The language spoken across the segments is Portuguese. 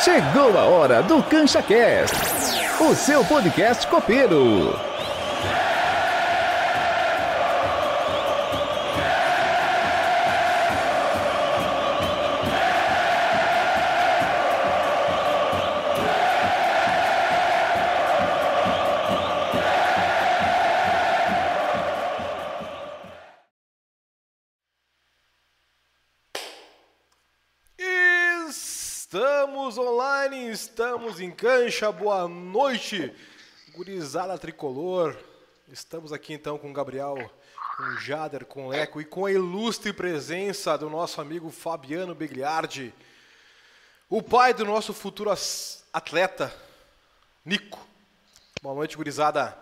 Chegou a hora do Cancha Cast, o seu podcast copeiro. Estamos em cancha, boa noite, gurizada tricolor. Estamos aqui então com o Gabriel, com o Jader, com o Leco e com a ilustre presença do nosso amigo Fabiano Begliardi, o pai do nosso futuro atleta, Nico. Boa noite, gurizada.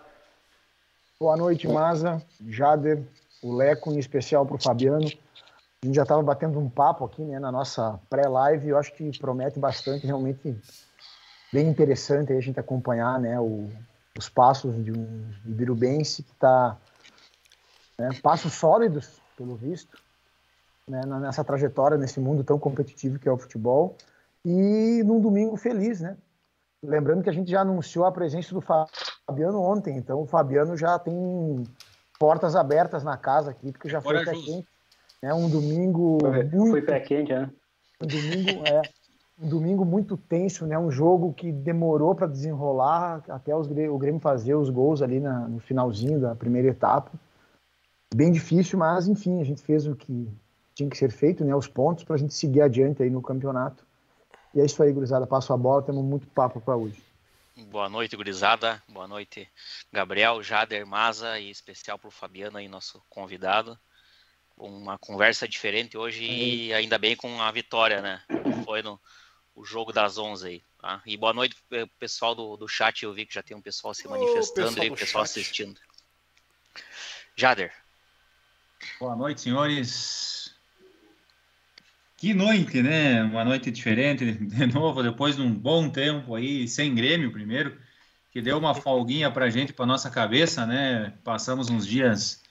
Boa noite, Maza, Jader, o Leco, em especial para o Fabiano. A gente já estava batendo um papo aqui né, na nossa pré-live e eu acho que promete bastante, realmente bem interessante aí a gente acompanhar né, o- os passos de um ibirubense que está... Né, passos sólidos, pelo visto, né, nessa trajetória, nesse mundo tão competitivo que é o futebol. E num domingo feliz, né? Lembrando que a gente já anunciou a presença do Fabiano ontem, então o Fabiano já tem portas abertas na casa aqui, porque já foi pé quente. É um domingo Foi muito, pé quente, né? um domingo é um domingo muito tenso, né? Um jogo que demorou para desenrolar até os, o Grêmio fazer os gols ali na- no finalzinho da primeira etapa. Bem difícil, mas enfim, a gente fez o que tinha que ser feito, né? Os pontos para a gente seguir adiante aí no campeonato. E é isso aí, gurizada. Passo a bola, temos muito papo para hoje. Boa noite, gurizada. Boa noite, Gabriel, Jader, Maza e especial para o Fabiano aí, nosso convidado. Uma conversa diferente hoje e ainda bem com a vitória, né? Foi no o jogo das 11 aí. Tá? E boa noite pro pessoal do, do chat. Eu vi que já tem um pessoal se Ô, manifestando pessoal e o pessoal chat. assistindo. Jader, Boa noite, senhores. Que noite, né? Uma noite diferente, de novo, depois de um bom tempo aí, sem Grêmio primeiro, que deu uma folguinha pra gente, pra nossa cabeça, né? Passamos uns dias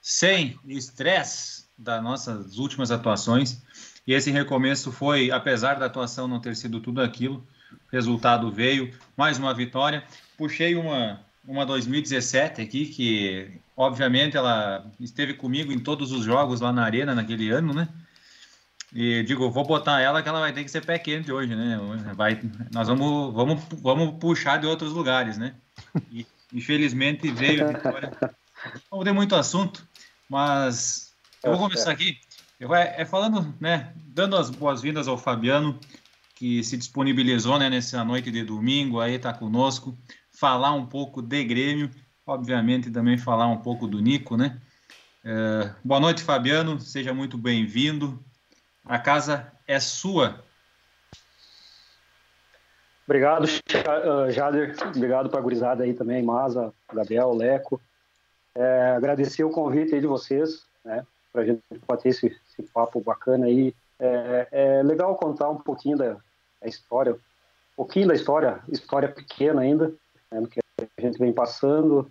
sem estresse das nossas últimas atuações. E esse recomeço foi, apesar da atuação não ter sido tudo aquilo, o resultado veio, mais uma vitória. Puxei uma, uma 2017 aqui, que obviamente ela esteve comigo em todos os jogos lá na Arena naquele ano, né? E digo, vou botar ela que ela vai ter que ser pé quente hoje, né? Vai, nós vamos, vamos, vamos puxar de outros lugares, né? E, infelizmente veio a vitória. Não tem muito assunto, mas eu vou começar aqui. Eu vai, é falando, né? Dando as boas-vindas ao Fabiano, que se disponibilizou né, nessa noite de domingo, aí tá conosco, falar um pouco de Grêmio, obviamente também falar um pouco do Nico, né? É, boa noite, Fabiano, seja muito bem-vindo. A casa é sua. Obrigado, Jader. Obrigado para a gurizada aí também, Maza, Gabriel, Leco. É, agradecer o convite aí de vocês, né? Para a gente bater esse, esse papo bacana aí. É, é legal contar um pouquinho da, da história, um pouquinho da história, história pequena ainda, né, que a gente vem passando,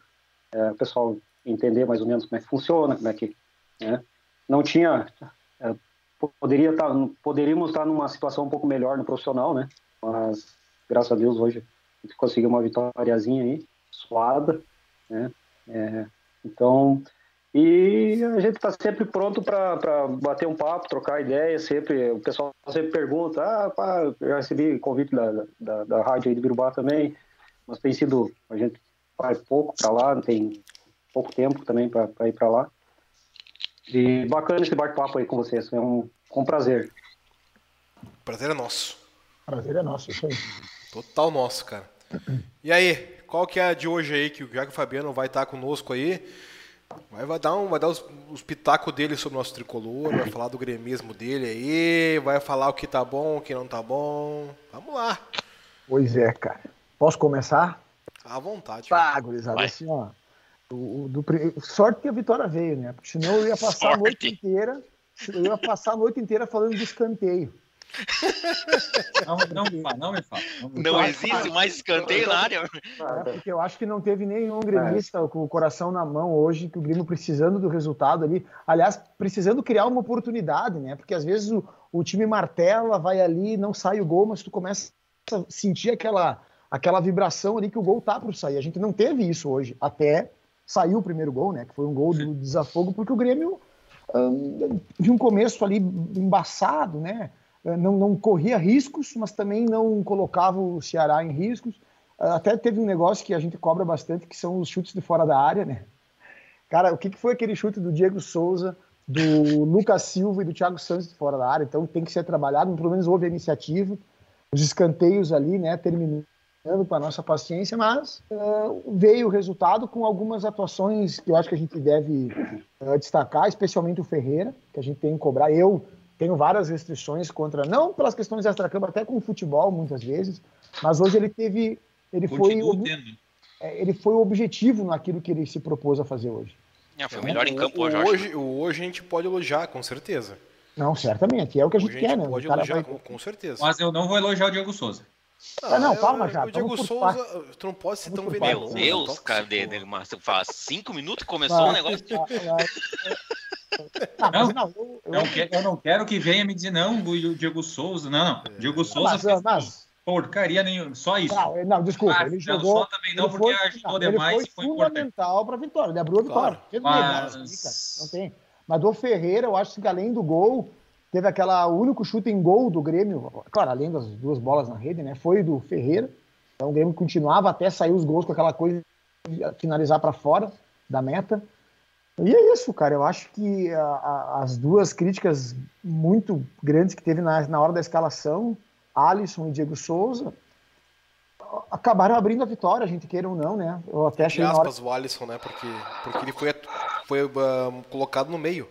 é, o pessoal entender mais ou menos como é que funciona, como é que, né? Não tinha, é, poderia estar, poderíamos estar numa situação um pouco melhor no profissional, né? Mas graças a Deus hoje a gente conseguiu uma vitóriazinha aí, suada, né? É, então, e a gente está sempre pronto para bater um papo, trocar ideia, sempre, o pessoal sempre pergunta, ah, pá, eu já recebi convite da, da, da rádio aí de Birubá também, mas tem sido, a gente vai pouco para lá, não tem pouco tempo também para ir para lá. E bacana esse bate-papo aí com vocês, é um, com prazer. Prazer é nosso. Prazer é nosso, isso aí. Total nosso, cara. E aí, qual que é a de hoje aí, que o Fabiano vai estar conosco aí, vai, vai dar, um, vai dar os, os pitacos dele sobre o nosso tricolor, vai falar do gremismo dele aí, vai falar o que tá bom, o que não tá bom. Vamos lá. Pois é, cara. Posso começar? À vontade. Tá, gurizada, assim, ó. O, do, sorte que a vitória veio, né? Porque senão eu ia passar a noite Sorte. inteira. Eu ia passar a noite inteira falando de escanteio. Não, não me fala, não me fala. Não, me Não existe mais escanteio na área. É, porque eu acho que não teve nenhum gremista com o coração na mão hoje, que o Grêmio precisando do resultado ali. Aliás, precisando criar uma oportunidade, né? Porque às vezes o, o time martela, vai ali, não sai o gol, mas tu começa a sentir aquela, aquela vibração ali que o gol tá para sair. A gente não teve isso hoje, até saiu o primeiro gol, né? Que foi um gol do desafogo, porque o Grêmio hum, de um começo ali embaçado, né? Não, não corria riscos, mas também não colocava o Ceará em riscos. Até teve um negócio que a gente cobra bastante, que são os chutes de fora da área, né? Cara, o que, que foi aquele chute do Diego Souza, do Lucas Silva e do Thiago Santos de fora da área? Então tem que ser trabalhado, pelo menos houve a iniciativa, os escanteios ali, né? Terminando com a nossa paciência, mas uh, veio o resultado com algumas atuações que eu acho que a gente deve uh, destacar, especialmente o Ferreira, que a gente tem que cobrar. Eu tenho várias restrições contra, não pelas questões extra-campo, até com o futebol muitas vezes, mas hoje ele teve, ele foi, Continuo tendo. é, ele foi objetivo naquilo que ele se propôs a fazer hoje. É, foi o melhor em campo hoje, hoje, hoje a gente pode elogiar, com certeza. Não, certamente, é o que a gente Hoje quer, né? pode O cara elogiar, vai- com, com certeza. Mas eu não vou elogiar o Diego Souza. Ah, não, eu- calma já, O Diego Souza, tu não pode ser tão venenoso. Meu Não, né? Deus, Tóxico. cara, de, de, mas faz cinco minutos que começou o negócio. Ah, Não, não, eu- eu- Eu, que- eu não quero que venha me dizer, não, o Diego Souza. Não, não. Diego Souza mas, fez mas- porcaria nenhuma. Só isso. não, não, desculpa, Ah, ele não, jogou. só também não, ele porque foi- ajudou não, demais Ele e foi foi importante. fundamental para a vitória. Ele abriu a vitória. Claro. Mas- Não tem. Mas do Ferreira, eu acho que além do gol, teve aquela o único chute em gol do Grêmio, claro, além das duas bolas na rede, né? Foi do Ferreira. Então o Grêmio continuava até sair os gols com aquela coisa de finalizar para fora da meta. E é isso, cara. Eu acho que a- a- as duas críticas muito grandes que teve na, na hora da escalação, Alisson e Diego Souza, acabaram abrindo a vitória, a gente queira ou não, né? Eu até achei Entre na hora aspas, o Alisson, né? Porque, porque ele foi, foi ah, colocado no meio.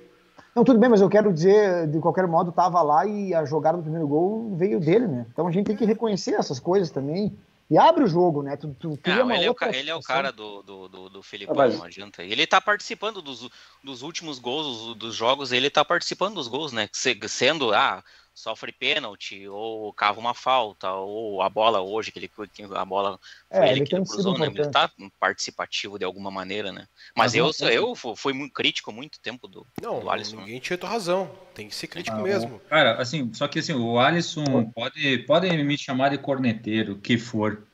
Não, tudo bem, mas eu quero dizer, de qualquer modo, tava lá e a jogada do primeiro gol veio dele, né? Então a gente tem que reconhecer essas coisas também. E abre o jogo, né? Tu, tu cria Não, uma ele é, o, ele é o cara do, do, do, do Felipão, Ah, mas- não adianta. Ele tá participando dos, dos últimos gols dos, dos jogos, ele tá participando dos gols, né? Se- Sendo, ah, sofre pênalti, ou cava uma falta, ou a bola hoje, que ele, que a bola foi É, ele ele que tem cruzou, né? Ele tá participativo de alguma maneira, né? Mas eu, eu fu- fui muito crítico muito tempo do, Não, do Alisson. ninguém tinha tua razão. Tem que ser crítico Ah, mesmo. Cara, assim, só que assim, o Alisson pode, pode me chamar de corneteiro, que for.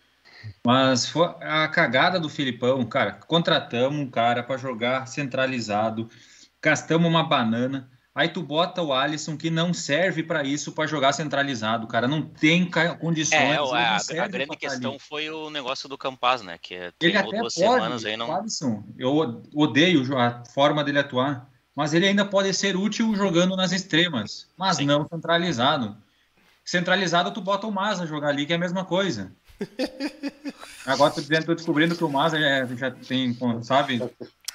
Mas foi a cagada do Filipão, cara, contratamos um cara para jogar centralizado, gastamos uma banana, aí tu bota o Alisson que não serve para isso para jogar centralizado, cara, não tem condições. É, ele não a, a serve grande tá questão ali. foi o negócio do Campaz, né? Que Ele treinou até duas pode, semanas aí o não. Alisson, eu odeio a forma dele atuar, mas ele ainda pode ser útil jogando nas extremas, mas Sim. não centralizado. Centralizado, tu bota o Maza jogar ali, que é a mesma coisa. Agora tô, dizendo, tô descobrindo que o Maza já, já tem, sabe?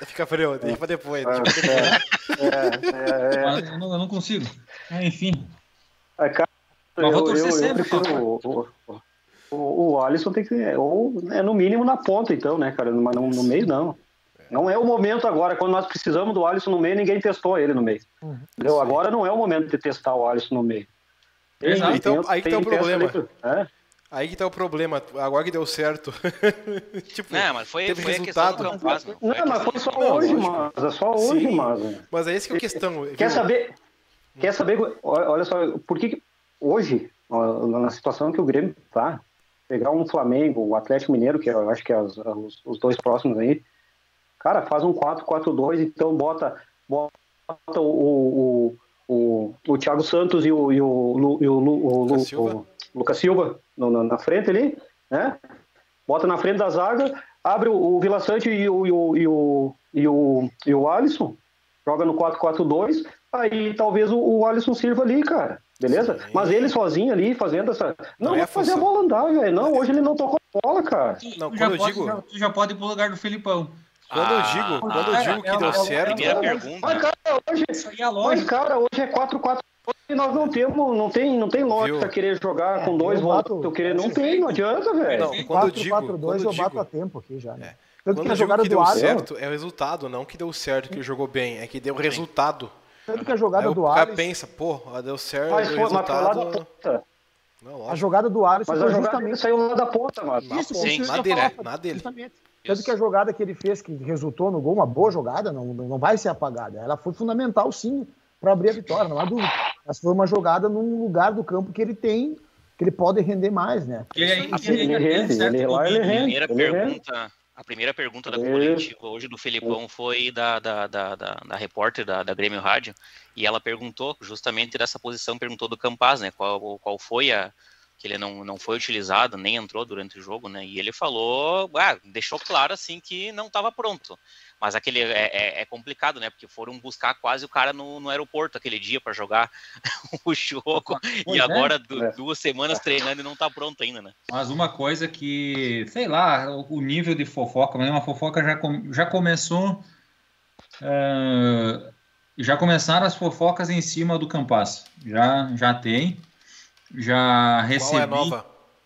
Fica frio, deixa pra depois. É, deixa pra depois. é, é, é, Mas eu, não, eu não consigo. É, enfim. é, cara, eu, vou eu, torcer eu sempre, prefiro o, o, o, o Alisson tem que ou é, no mínimo na ponta então, né, cara, mas no, no meio não. Não é o momento agora, quando nós precisamos do Alisson no meio, ninguém testou ele no meio. Uhum. Entendeu? Agora não é o momento de testar o Alisson no meio. Exato. Então, Tem- aí que tá o tem peça problema. ali, é. Aí que tá o problema. Agora que deu certo. tipo, Não, mas foi, teve foi a questão do resultado. Campaz. Não, a mas foi só Não, hoje, mas é só hoje, Sim. mas. mas é essa que é a questão. Quer viu? saber? Quer saber? Olha só, por que que hoje, na situação que o Grêmio tá, pegar um Flamengo, o Atlético Mineiro, que eu acho que é os, os- os dois próximos aí, cara, faz um 4-4-2, então bota, bota o, o, o, o Thiago Santos e o, e o, Lu- e o, o, Silva. o Lucas Silva no- na, na frente ali, né? Bota na frente da zaga, abre o, o Vila Sante e o, e o, e o, e o, e o Alisson, joga no 4-4-2, aí talvez o, o Alisson sirva ali, cara. Beleza? Sim. Mas ele sozinho ali, fazendo essa. Não, Não é vai a fazer a função. bola andar, velho. Não, hoje ele não tocou a bola, cara. Não, tu, quando já eu pode, digo- já, tu já pode ir pro lugar do Filipão. Quando eu Ah, digo, quando eu ah, digo que é, deu é, certo. Primeira pergunta. Mas, cara, hoje, Isso aí é mas, cara, hoje é 4-4 e nós não temos, não tem, não tem lógica Viu? querer jogar É, com dois volantes. Eu querer, não tem, não adianta, velho. Não, quando eu digo, 4-4-2 quando eu eu bato digo, a tempo aqui já. Né? É. Tanto quando que a digo jogada que do deu Alisson. certo, é o resultado, não que deu certo, que ele jogou bem, é que deu resultado. Tanto que a jogada Aí o do cara Alisson, pensa, pô, deu certo, Mas deu mas resultado. ponta. Não, a jogada do Alisson Mas foi justamente saiu lá da ponta, mano. Na isso, ponta, isso na dele, na dele. Justamente. Tanto Isso. que a jogada que ele fez, que resultou no gol, uma boa jogada, não, não vai ser apagada. Ela foi fundamental, sim, para abrir a vitória, não há dúvida. Mas foi uma jogada num lugar do campo que ele tem, que ele pode render mais, né? Ele, Assim, rende, ele lá, ele domínio, rende. primeira Ele é- pergunta, a primeira pergunta da coletiva hoje do Felipão foi da, da, da, da, da repórter da, da Grêmio Rádio, e ela perguntou justamente dessa posição, perguntou do Campaz, né? Qual, qual foi a. que ele não, não foi utilizado, nem entrou durante o jogo, né? E ele falou, ah, deixou claro assim que não estava pronto. Mas aquele é, é, é complicado, né? Porque foram buscar quase o cara no, no aeroporto aquele dia para jogar o jogo. Pois e é. agora É. duas semanas treinando e não tá pronto ainda, né? Mas uma coisa que, sei lá, o nível de fofoca, mas uma fofoca já, com- já começou. eh, já começaram as fofocas em cima do Campas. Já, já tem. Já Qual recebi. é nova?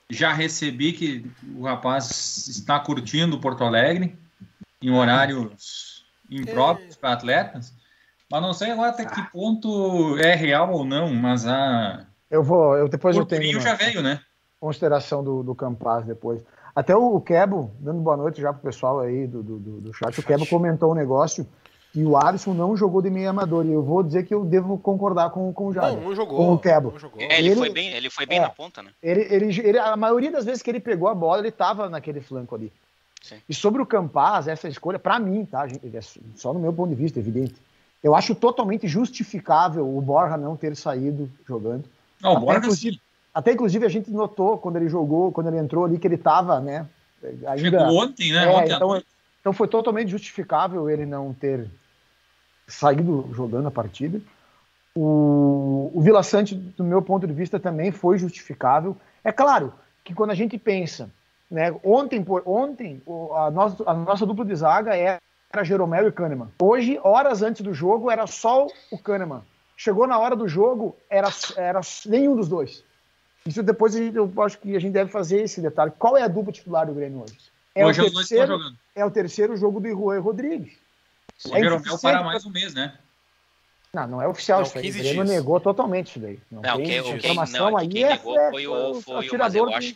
Já recebi que o rapaz está curtindo Porto Alegre em horários impróprios para atletas. Mas não sei agora até que ponto é real ou não, mas a. Eu vou, eu depois eu o tenho já veio, né? consideração do, do Campaz depois. Até o, o Kebo, dando boa noite já pro pessoal aí do, do, do- do chat, o Kebo comentou um negócio que o Alisson não jogou de meio amador, e eu vou dizer que eu devo concordar com, com o Jader. Não, não jogou. Com o Kebo. Não jogou. É, ele, Ele- foi bem, ele foi bem é. na ponta, né? Ele, ele, ele- a maioria das vezes que ele pegou a bola, ele estava naquele flanco ali. Sim. E sobre o Campaz, essa escolha, para mim, tá? gente, é só no meu ponto de vista, evidente. Eu acho totalmente justificável o Borja não ter saído jogando. Não, o Até, Borja inclusive, até inclusive a gente notou quando ele jogou, quando ele entrou ali, que ele estava, né? Ainda, chegou ontem, né? É, ontem então, então foi totalmente justificável ele não ter saído jogando a partida. O, o Vila Sante, do meu ponto de vista, também foi justificável. É claro que quando a gente pensa, né, ontem, por, ontem o- a, nossa, a nossa dupla de zaga era Jeromel e Kahneman. Hoje, horas antes do jogo, era só o Kahneman. Chegou na hora do jogo, era, era nenhum dos dois. Isso depois a gente, eu acho que a gente deve fazer esse detalhe. Qual é a dupla titular do Grêmio hoje? É, Hoje o, os dois estão terceiro, jogando. é o terceiro jogo do Juan Rodrigues. O é Jeromel para mais um mês, né? Não, não é oficial Não, isso aí. O 15 Grêmio dias. negou totalmente isso daí. Não, Não, tem quem, informação não, aí. quem é, negou é, foi é o, foi o mas eu acho,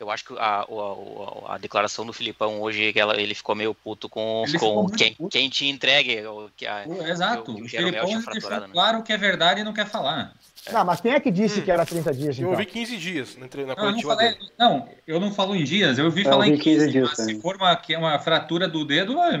eu acho que a, o- a declaração do Filipão hoje, que ela, ele ficou meio puto com, com quem, puto. quem tinha entregue. Que a, Exato. que o O tinha deixou né? claro que é verdade e não quer falar. Não, mas quem é que disse Hum. que era 30 dias, Eu então? ouvi 15 dias na, na Não, eu não, coletiva falei, dele. não, eu não falo em dias, eu ouvi Eu falar em ouvi 15 15 dias mas se for uma, que é uma fratura do dedo, é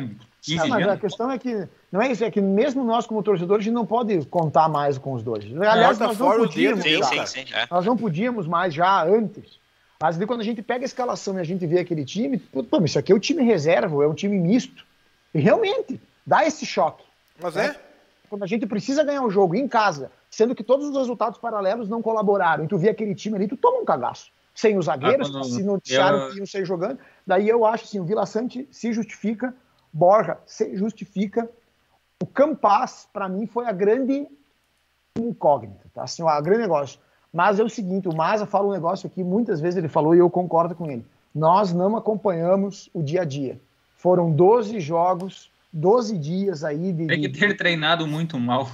15 Não, mas a dias. questão é que não é isso, é que mesmo nós como torcedores a gente não pode contar mais com os dois. Aliás, tá nós não fora o podíamos, dedo, Sim, já. sim, cara. sim. é. nós não podíamos mais já antes. Mas daí quando a gente pega a escalação e a gente vê aquele time, pô, isso aqui é o time reserva, é um time misto. E realmente dá esse choque. Mas é. quando a gente precisa ganhar o jogo em casa, sendo que todos os resultados paralelos não colaboraram, e tu vê aquele time ali, tu toma um cagaço. Sem os zagueiros, Ah, quando que se noticiaram eu- que iam sair jogando. Daí eu acho assim, o Vila Sante se justifica, Borja se justifica. O Campas, para mim, foi a grande incógnita, tá? Assim, a grande negócio. Mas é o seguinte, o Maza fala um negócio aqui, muitas vezes ele falou e eu concordo com ele. Nós não acompanhamos o dia a dia. Foram 12 jogos, 12 dias aí de, Tem que ter treinado muito mal.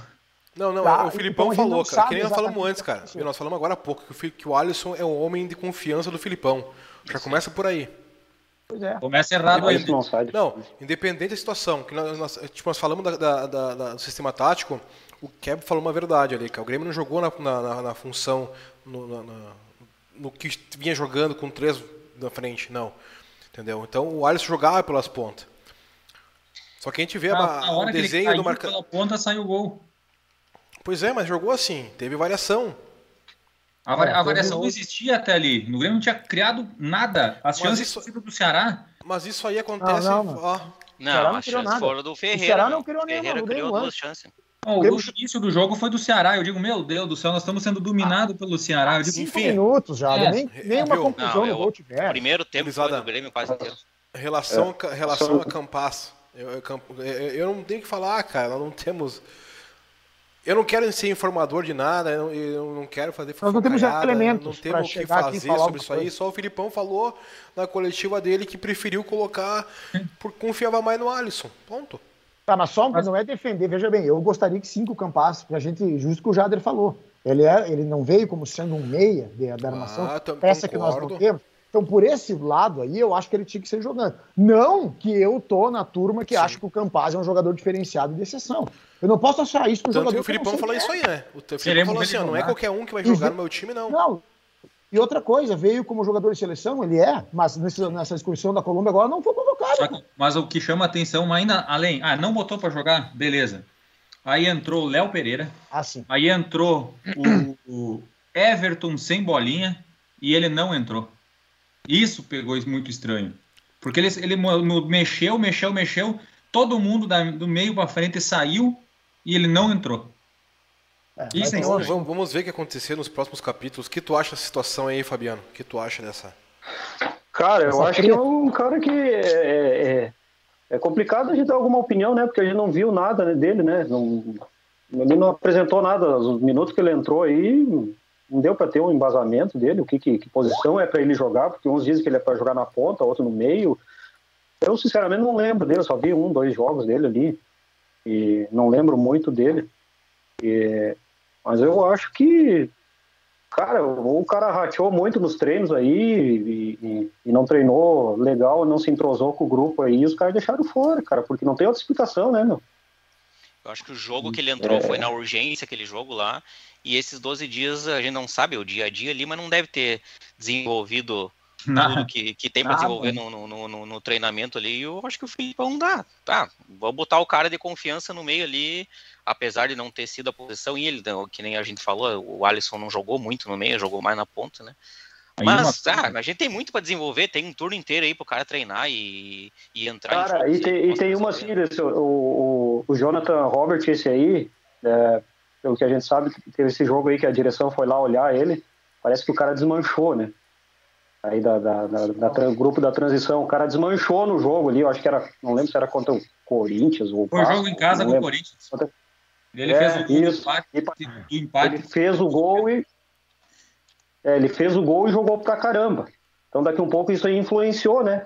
Não, não, Tá, o Filipão então falou, cara. Que nem nós falamos antes, o que cara. E nós falamos agora há pouco que o, que o Alisson é um homem de confiança do Filipão. Já começa por aí. Pois é. Começa errado aí. Não. Não, independente da situação, que nós, nós- tipo, nós falamos da- da- da- do sistema tático, o Keb falou uma verdade ali, cara. O Grêmio não jogou na, na- na- na função, no, na- na- no que vinha jogando com três na frente, não. Entendeu? Então o Alisson jogava pelas pontas. Só que a gente vê a- Na, na o hora que ele desenho do marca... pela ponta, saiu o gol. Pois é, mas jogou assim, teve variação. A, vari- a variação não existia até ali. No Grêmio não tinha criado nada. As Mas chances isso- tinham sido do Ceará. Mas isso aí acontece. Não, não, ó, Ceará Não, não as criou chances nada. foram do Ferreira. Ceará não criou nenhuma, Ferreira o criou Grêmio duas chances. Não, o, Grêmio- início do jogo foi do Ceará. Eu digo, meu Deus do céu, nós estamos sendo dominados pelo Ceará. Eu digo, Cinco Enfim. minutos já, É, nem, nem uma viu? conclusão Não, no eu- gol tiver. Primeiro tempo foi Gurizada. do Grêmio quase inteiro. Relação, É. relação Só- a Campas. Eu, eu, eu- não tenho que falar, cara. Nós não temos. Eu não quero ser informador de nada, eu não, eu não quero fazer Nós não temos elementos Não temos o que e fazer falar sobre isso aí. coisa. Só o Filipão falou na coletiva dele que preferiu colocar porque confiava mais no Alisson. Ponto. Tá, mas só mas... não é defender, veja bem, eu gostaria que cinco Campas, a gente, justo que o Jader falou. Ele, é, ele não veio como sendo um meia de, da armação, ah, peça concordo. que nós não temos. Então, por esse lado aí, eu acho que ele tinha que ser jogando. Não que eu tô na turma que Sim. acha que o Campaz é um jogador diferenciado de exceção. Eu não posso achar isso pro Tanto jogador. o Filipão falou isso aí, né? O Filipão falou assim: não é qualquer um que vai jogar no meu time, não. Não. E outra coisa, veio como jogador de seleção, ele é, mas nessa, nessa excursão da Colômbia agora não foi convocado. Que, mas o que chama atenção ainda além, ah, não botou para jogar, beleza. Aí entrou o Léo Pereira. Ah, sim. Aí entrou o, o Everton sem bolinha e ele não entrou. Isso pegou muito estranho. Porque ele, ele mexeu, mexeu, mexeu, todo mundo da, do meio para frente saiu e ele não entrou. É, Isso é vamos, vamos, ver o que acontecer nos próximos capítulos. O que tu acha da situação aí, Fabiano? O que tu acha dessa? Cara, eu acho que é um cara que é, é, é, é, complicado a gente dar alguma opinião, né? Porque a gente não viu nada dele, né? Não, ele não apresentou nada. Os minutos que ele entrou aí, não deu para ter um embasamento dele, o que, que, que posição é para ele jogar, porque uns dizem que ele é para jogar na ponta, outro no meio. Eu, sinceramente, não lembro dele, só vi um, dois jogos dele ali, e não lembro muito dele. E, mas eu acho que, cara, o cara rateou muito nos treinos aí e, e, e, não treinou legal, não se entrosou com o grupo aí, e os caras deixaram fora, cara, porque não tem outra explicação, né, meu? Eu acho que o jogo que ele entrou é... foi na urgência, aquele jogo lá, e esses 12 dias a gente não sabe o dia a dia ali, mas não deve ter desenvolvido. Tudo que, que tem para desenvolver no, no, no, no, treinamento ali. E eu acho que o Filipão dá. Tá, vou botar o cara de confiança no meio ali, apesar de não ter sido a posição. E ele, que nem a gente falou, o Alisson não jogou muito no meio, jogou mais na ponta, né? Mas uma... ah, a gente tem muito para desenvolver, tem um turno inteiro aí pro cara treinar e, e entrar cara, em e tem, e tem uma assim, o, o, o Jonathan Robert, esse aí, é, pelo que a gente sabe, teve esse jogo aí que a direção foi lá olhar ele, parece que o cara desmanchou, né? Aí da, da, da, da grupo da transição, o cara desmanchou no jogo ali, eu acho que era, não lembro se era contra o Corinthians ou Foi o jogo em casa com o Corinthians. Ele é, fez o gol isso. empate, do empate. Ele fez o gol e é, ele fez o gol e jogou pra caramba. Então daqui um pouco isso aí influenciou, né?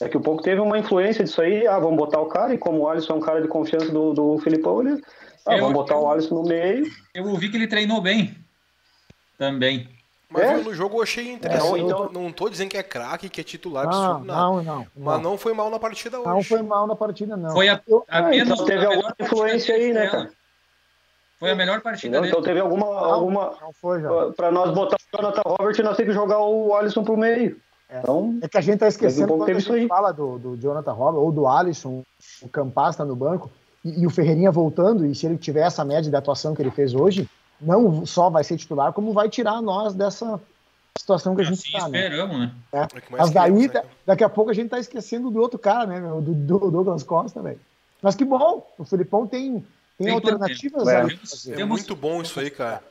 Daqui um pouco teve uma influência disso aí, ah, vamos botar o cara, e como o Alisson é um cara de confiança do, do Filipão, ele ah, eu, vamos botar eu, o Alisson no meio. Eu ouvi que ele treinou bem. Também. Mas é? no jogo eu achei interessante. É, então... Não tô dizendo que é craque, que é titular não, absurdo, não, não, não, Mas não foi mal na partida hoje. Não foi mal na partida, não. Foi a, a menos, então teve a alguma influência aí, né, cara? Foi a melhor partida dele. Então teve alguma. Não, alguma não foi, já. Pra nós botar o Jonathan Robert, nós temos que jogar o Alisson pro meio. É. Então, é que a gente tá esquecendo um quando a gente fala do, do Jonathan Robert ou do Alisson, o Campas tá no banco e, e, o Ferreirinha voltando, e se ele tiver essa média de atuação que ele fez hoje, não só vai ser titular, como vai tirar nós dessa situação que a gente está. Assim esperamos, né? É. Mas daí, né? daqui a pouco a gente está esquecendo do outro cara, né? Do, do Douglas Costa, velho. Mas que bom, o Filipão tem, tem, tem alternativas é, é muito bom isso aí, cara.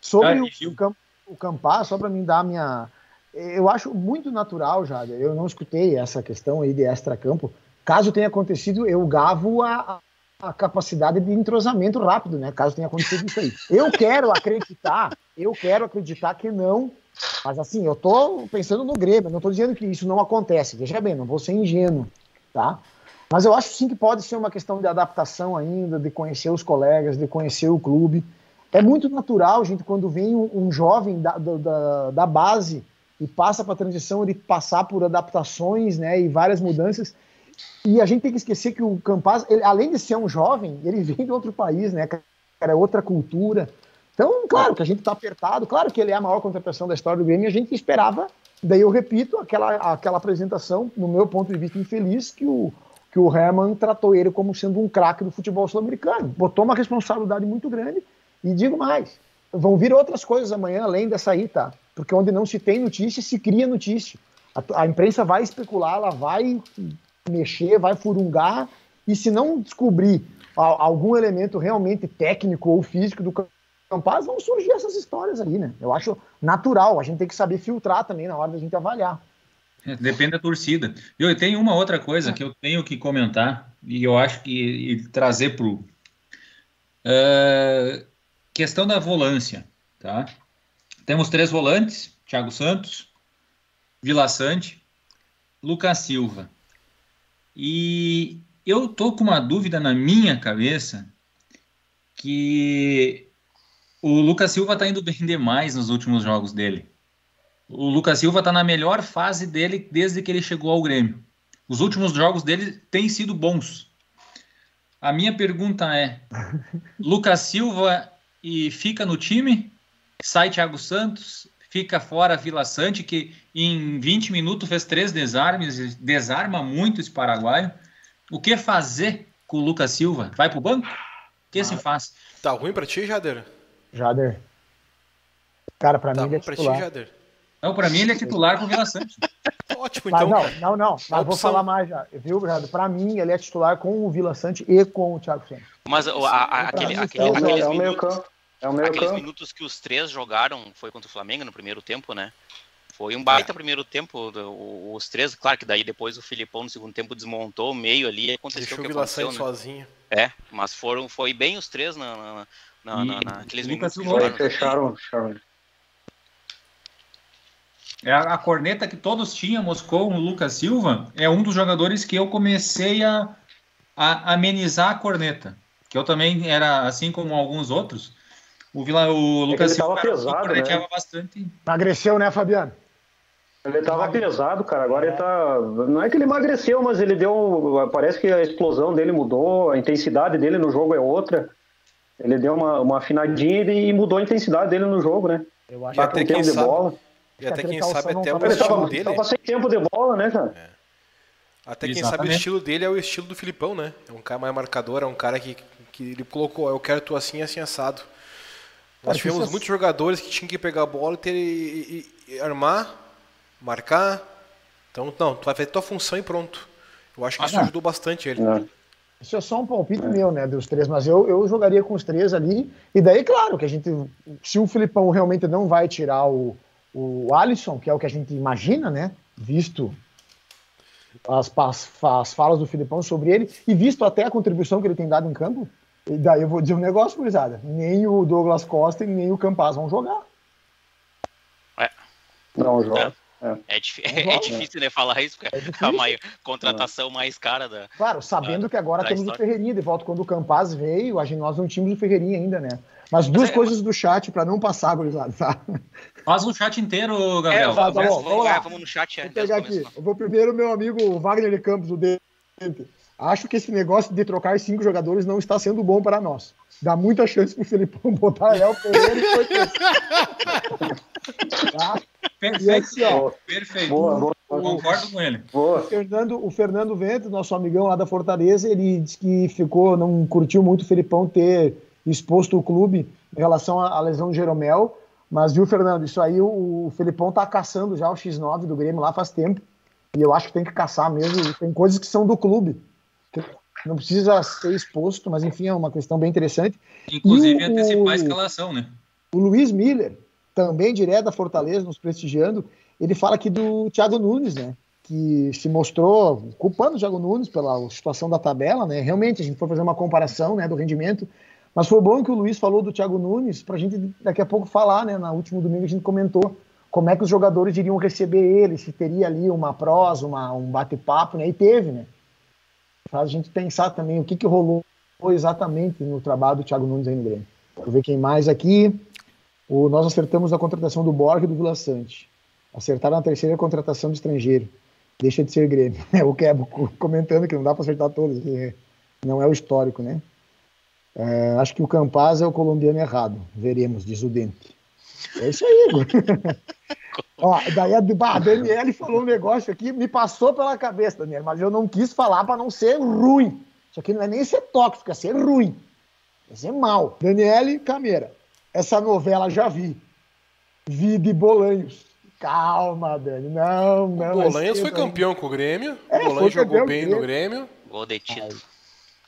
Sobre ah, o, o, camp, o Campar, só para mim dar a minha. Eu acho muito natural, já. Eu não escutei essa questão aí de extra-campo. Caso tenha acontecido, eu gavo a, a capacidade de entrosamento rápido, né? Caso tenha acontecido isso aí. Eu quero acreditar, eu quero acreditar que não, mas assim, eu tô pensando no Grêmio, não tô dizendo que isso não acontece, veja bem, não vou ser ingênuo, tá? Mas eu acho sim que pode ser uma questão de adaptação ainda, de conhecer os colegas, de conhecer o clube. É muito natural, gente, quando vem um, jovem da, da, da base e passa para a transição, ele passar por adaptações, né, e várias mudanças. E a gente tem que esquecer que o Campaz, ele, além de ser um jovem, ele vem de outro país, né? Cara, é outra cultura. Então, claro que a gente está apertado, claro que ele é a maior contratação da história do Grêmio, a gente esperava, daí eu repito, aquela, aquela apresentação, no meu ponto de vista infeliz, que o, que o Herman tratou ele como sendo um craque do futebol sul-americano. Botou uma responsabilidade muito grande, e digo mais, vão vir outras coisas amanhã, além dessa aí, tá? Porque onde não se tem notícia, se cria notícia. A, a imprensa vai especular, ela vai mexer, vai furungar, e se não descobrir algum elemento realmente técnico ou físico do Campaz, vão surgir essas histórias aí, né? Eu acho natural, a gente tem que saber filtrar também na hora da gente avaliar. É, depende da torcida. Eu tenho uma outra coisa que eu tenho que comentar, e eu acho que e trazer para uh, é, questão da volância, tá? Temos três volantes, Thiago Santos, Vila Sante, Lucas Silva. E eu tô com uma dúvida na minha cabeça que o Lucas Silva tá indo bem demais nos últimos jogos dele. O Lucas Silva tá na melhor fase dele desde que ele chegou ao Grêmio. Os últimos jogos dele têm sido bons. A minha pergunta é: Lucas Silva e fica no time? Sai Thiago Santos? Fica fora Vila Sante, que em 20 minutos fez três desarmes, desarma muito esse paraguaio. O que fazer com o Lucas Silva? Vai pro banco? O que ah, se faz? Tá ruim pra ti, Jader? Jader. Cara, pra tá mim ele é titular. Ti, Jader? Não, pra mim ele é titular com o Vila Sante. Ótimo, então. Mas não, não, não. Mas vou falar mais já. Viu, Jader? Pra mim ele é titular com o Vila Sante e com o Thiago Santos. Mas a, a, aquele, aquele, aqueles é minutos... É o Aqueles campo. minutos que os três jogaram foi contra o Flamengo no primeiro tempo, né? Foi um baita é. primeiro tempo, os três, claro que daí depois o Filipão no segundo tempo desmontou o meio ali, aconteceu Deixou o que aconteceu, né? sozinho. É, mas foram, foi bem os três na, na, na, na naqueles minutos que jogaram. Fecharam, fecharam. É a, a corneta que todos tínhamos com o Lucas Silva é um dos jogadores que eu comecei a, a amenizar a corneta. Que eu também era, assim como alguns outros, o, Vila, o Lucas Silva pesado, né? bastante. Emagreceu, né, Fabiano? Ele tava pesado, cara. Agora ele tá. Não é que ele emagreceu, mas ele deu. Parece que a explosão dele mudou, a intensidade dele no jogo é outra. Ele deu uma, uma afinadinha e mudou a intensidade dele no jogo, né? Eu acho até quem de sabe, bola. E até quem sabe até o estilo tava, dele. Tava sem tempo de bola, né, cara? É. Até quem Exatamente. sabe o estilo dele é o estilo do Filipão, né? É um cara mais marcador, é um cara que, que ele colocou, eu quero tu assim, assim, assado. Nós tivemos muitos jogadores que tinham que pegar a bola e, ter, e, e, e, armar, marcar. Então, não, tu vai fazer tua função e pronto. Eu acho que ah, isso não. ajudou bastante ele. É. Isso é só um palpite é. meu, né, dos três, mas eu, eu jogaria com os três ali. E daí, claro, que a gente. Se o Filipão realmente não vai tirar o, o Alisson, que é o que a gente imagina, né? Visto as, as, as falas do Filipão sobre ele, e visto até a contribuição que ele tem dado em campo, e daí eu vou dizer um negócio, gurizada. Nem o Douglas Costa e nem o Campaz vão jogar. É. Não joga. É, é, dif é, é difícil, né, falar isso, porque é a maior, contratação mais cara da. Claro, sabendo da, que agora temos história. o Ferreirinha de volta. Quando o Campaz veio, a gente, nós não tínhamos o Ferreirinha ainda, né? Mas duas é, coisas do chat para não passar, gurizada, tá? Faz um chat inteiro, Gabriel. É, tá, tá bom, vamos lá. Vamos no chat. Vou pegar aqui. Eu vou primeiro meu amigo Wagner de Campos, o Dente. Acho que esse negócio de trocar cinco jogadores não está sendo bom para nós. Dá muita chance pro Felipão botar El Pereira e foi tá? Perfeito. Assim, ó, Perfeito. Boa, boa, Concordo com ele. O Fernando, o Fernando Vento, nosso amigão lá da Fortaleza, ele disse que ficou, não curtiu muito o Felipão ter exposto o clube em relação à lesão do Jeromel. Mas, viu, Fernando, isso aí o, o Felipão tá caçando já o X9 do Grêmio lá faz tempo. E eu acho que tem que caçar mesmo. Tem coisas que são do clube não precisa ser exposto, mas enfim, é uma questão bem interessante. Inclusive, o, antecipar a escalação, né? O Luiz Miller, também direto da Fortaleza, nos prestigiando, ele fala aqui do Thiago Nunes, né? Que se mostrou culpando o Thiago Nunes pela situação da tabela, né? Realmente, a gente foi fazer uma comparação né, do rendimento. Mas foi bom que o Luiz falou do Thiago Nunes, para a gente daqui a pouco falar, né? Na último domingo a gente comentou como é que os jogadores iriam receber ele, se teria ali uma prosa, uma, um bate-papo, né? E teve, né? Faz a gente pensar também o que, que rolou exatamente no trabalho do Thiago Nunes aí no Grêmio. Vou ver quem mais aqui. O, nós acertamos a contratação do Borg e do Vila Sante. Acertaram a terceira contratação de estrangeiro. Deixa de ser Grêmio. É o Kebo comentando que não dá para acertar todos. Não é o histórico, né? É, acho que o Campaz é o colombiano errado. Veremos, diz o Dente. É isso aí, Ó, daí a, a Daniele falou um negócio aqui, me passou pela cabeça, Daniela, mas eu não quis falar para não ser ruim. Isso aqui não é nem ser tóxico, é ser ruim. É ser mal. Daniele Cameira, essa novela já vi. Vi de Bolanhos. Calma, Dani. Não, não. O Bolanhos foi campeão com o Grêmio. É, o Bolanhos jogou bem no Grêmio. Gol de título.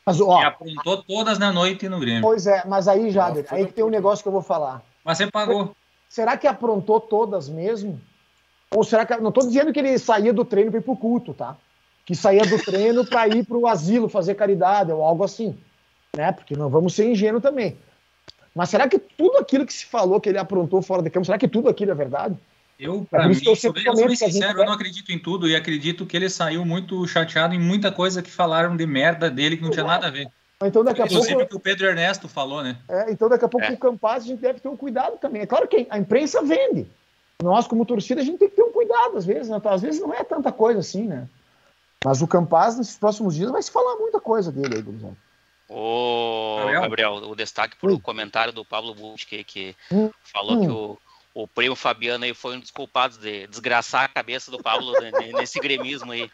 Mas, ó, e aprontou todas na noite no Grêmio. Pois é, mas aí, Jader, aí que tem um negócio que eu vou falar. Mas você pagou. Será que aprontou todas mesmo? Ou será que. Não estou dizendo que ele saía do treino para ir para o culto, tá? Que saía do treino para ir para o asilo fazer caridade ou algo assim. Né? Porque não vamos ser ingênuos também. Mas será que tudo aquilo que se falou que ele aprontou fora de campo, será que tudo aquilo é verdade? Eu, É por mim, eu sou bem sincero, eu não acredito em tudo e acredito que ele saiu muito chateado em muita coisa que falaram de merda dele que não tinha nada a ver. Então daqui a Inclusive pouco, o que o Pedro Ernesto falou, né? é, então daqui a pouco É. o Campaz a gente deve ter um cuidado também. É claro que a imprensa vende. Nós, como torcida, a gente tem que ter um cuidado às vezes. Né? Às vezes não é tanta coisa assim, né? Mas o Campaz, nesses próximos dias, vai se falar muita coisa dele aí, Gurizada. Ô, Gabriel? Gabriel, o destaque pro Oi. comentário do Pablo Busch, que, que Hum, falou hum. que o, o primo Fabiano aí foi um dos culpados de desgraçar a cabeça do Pablo ne- nesse gremismo aí.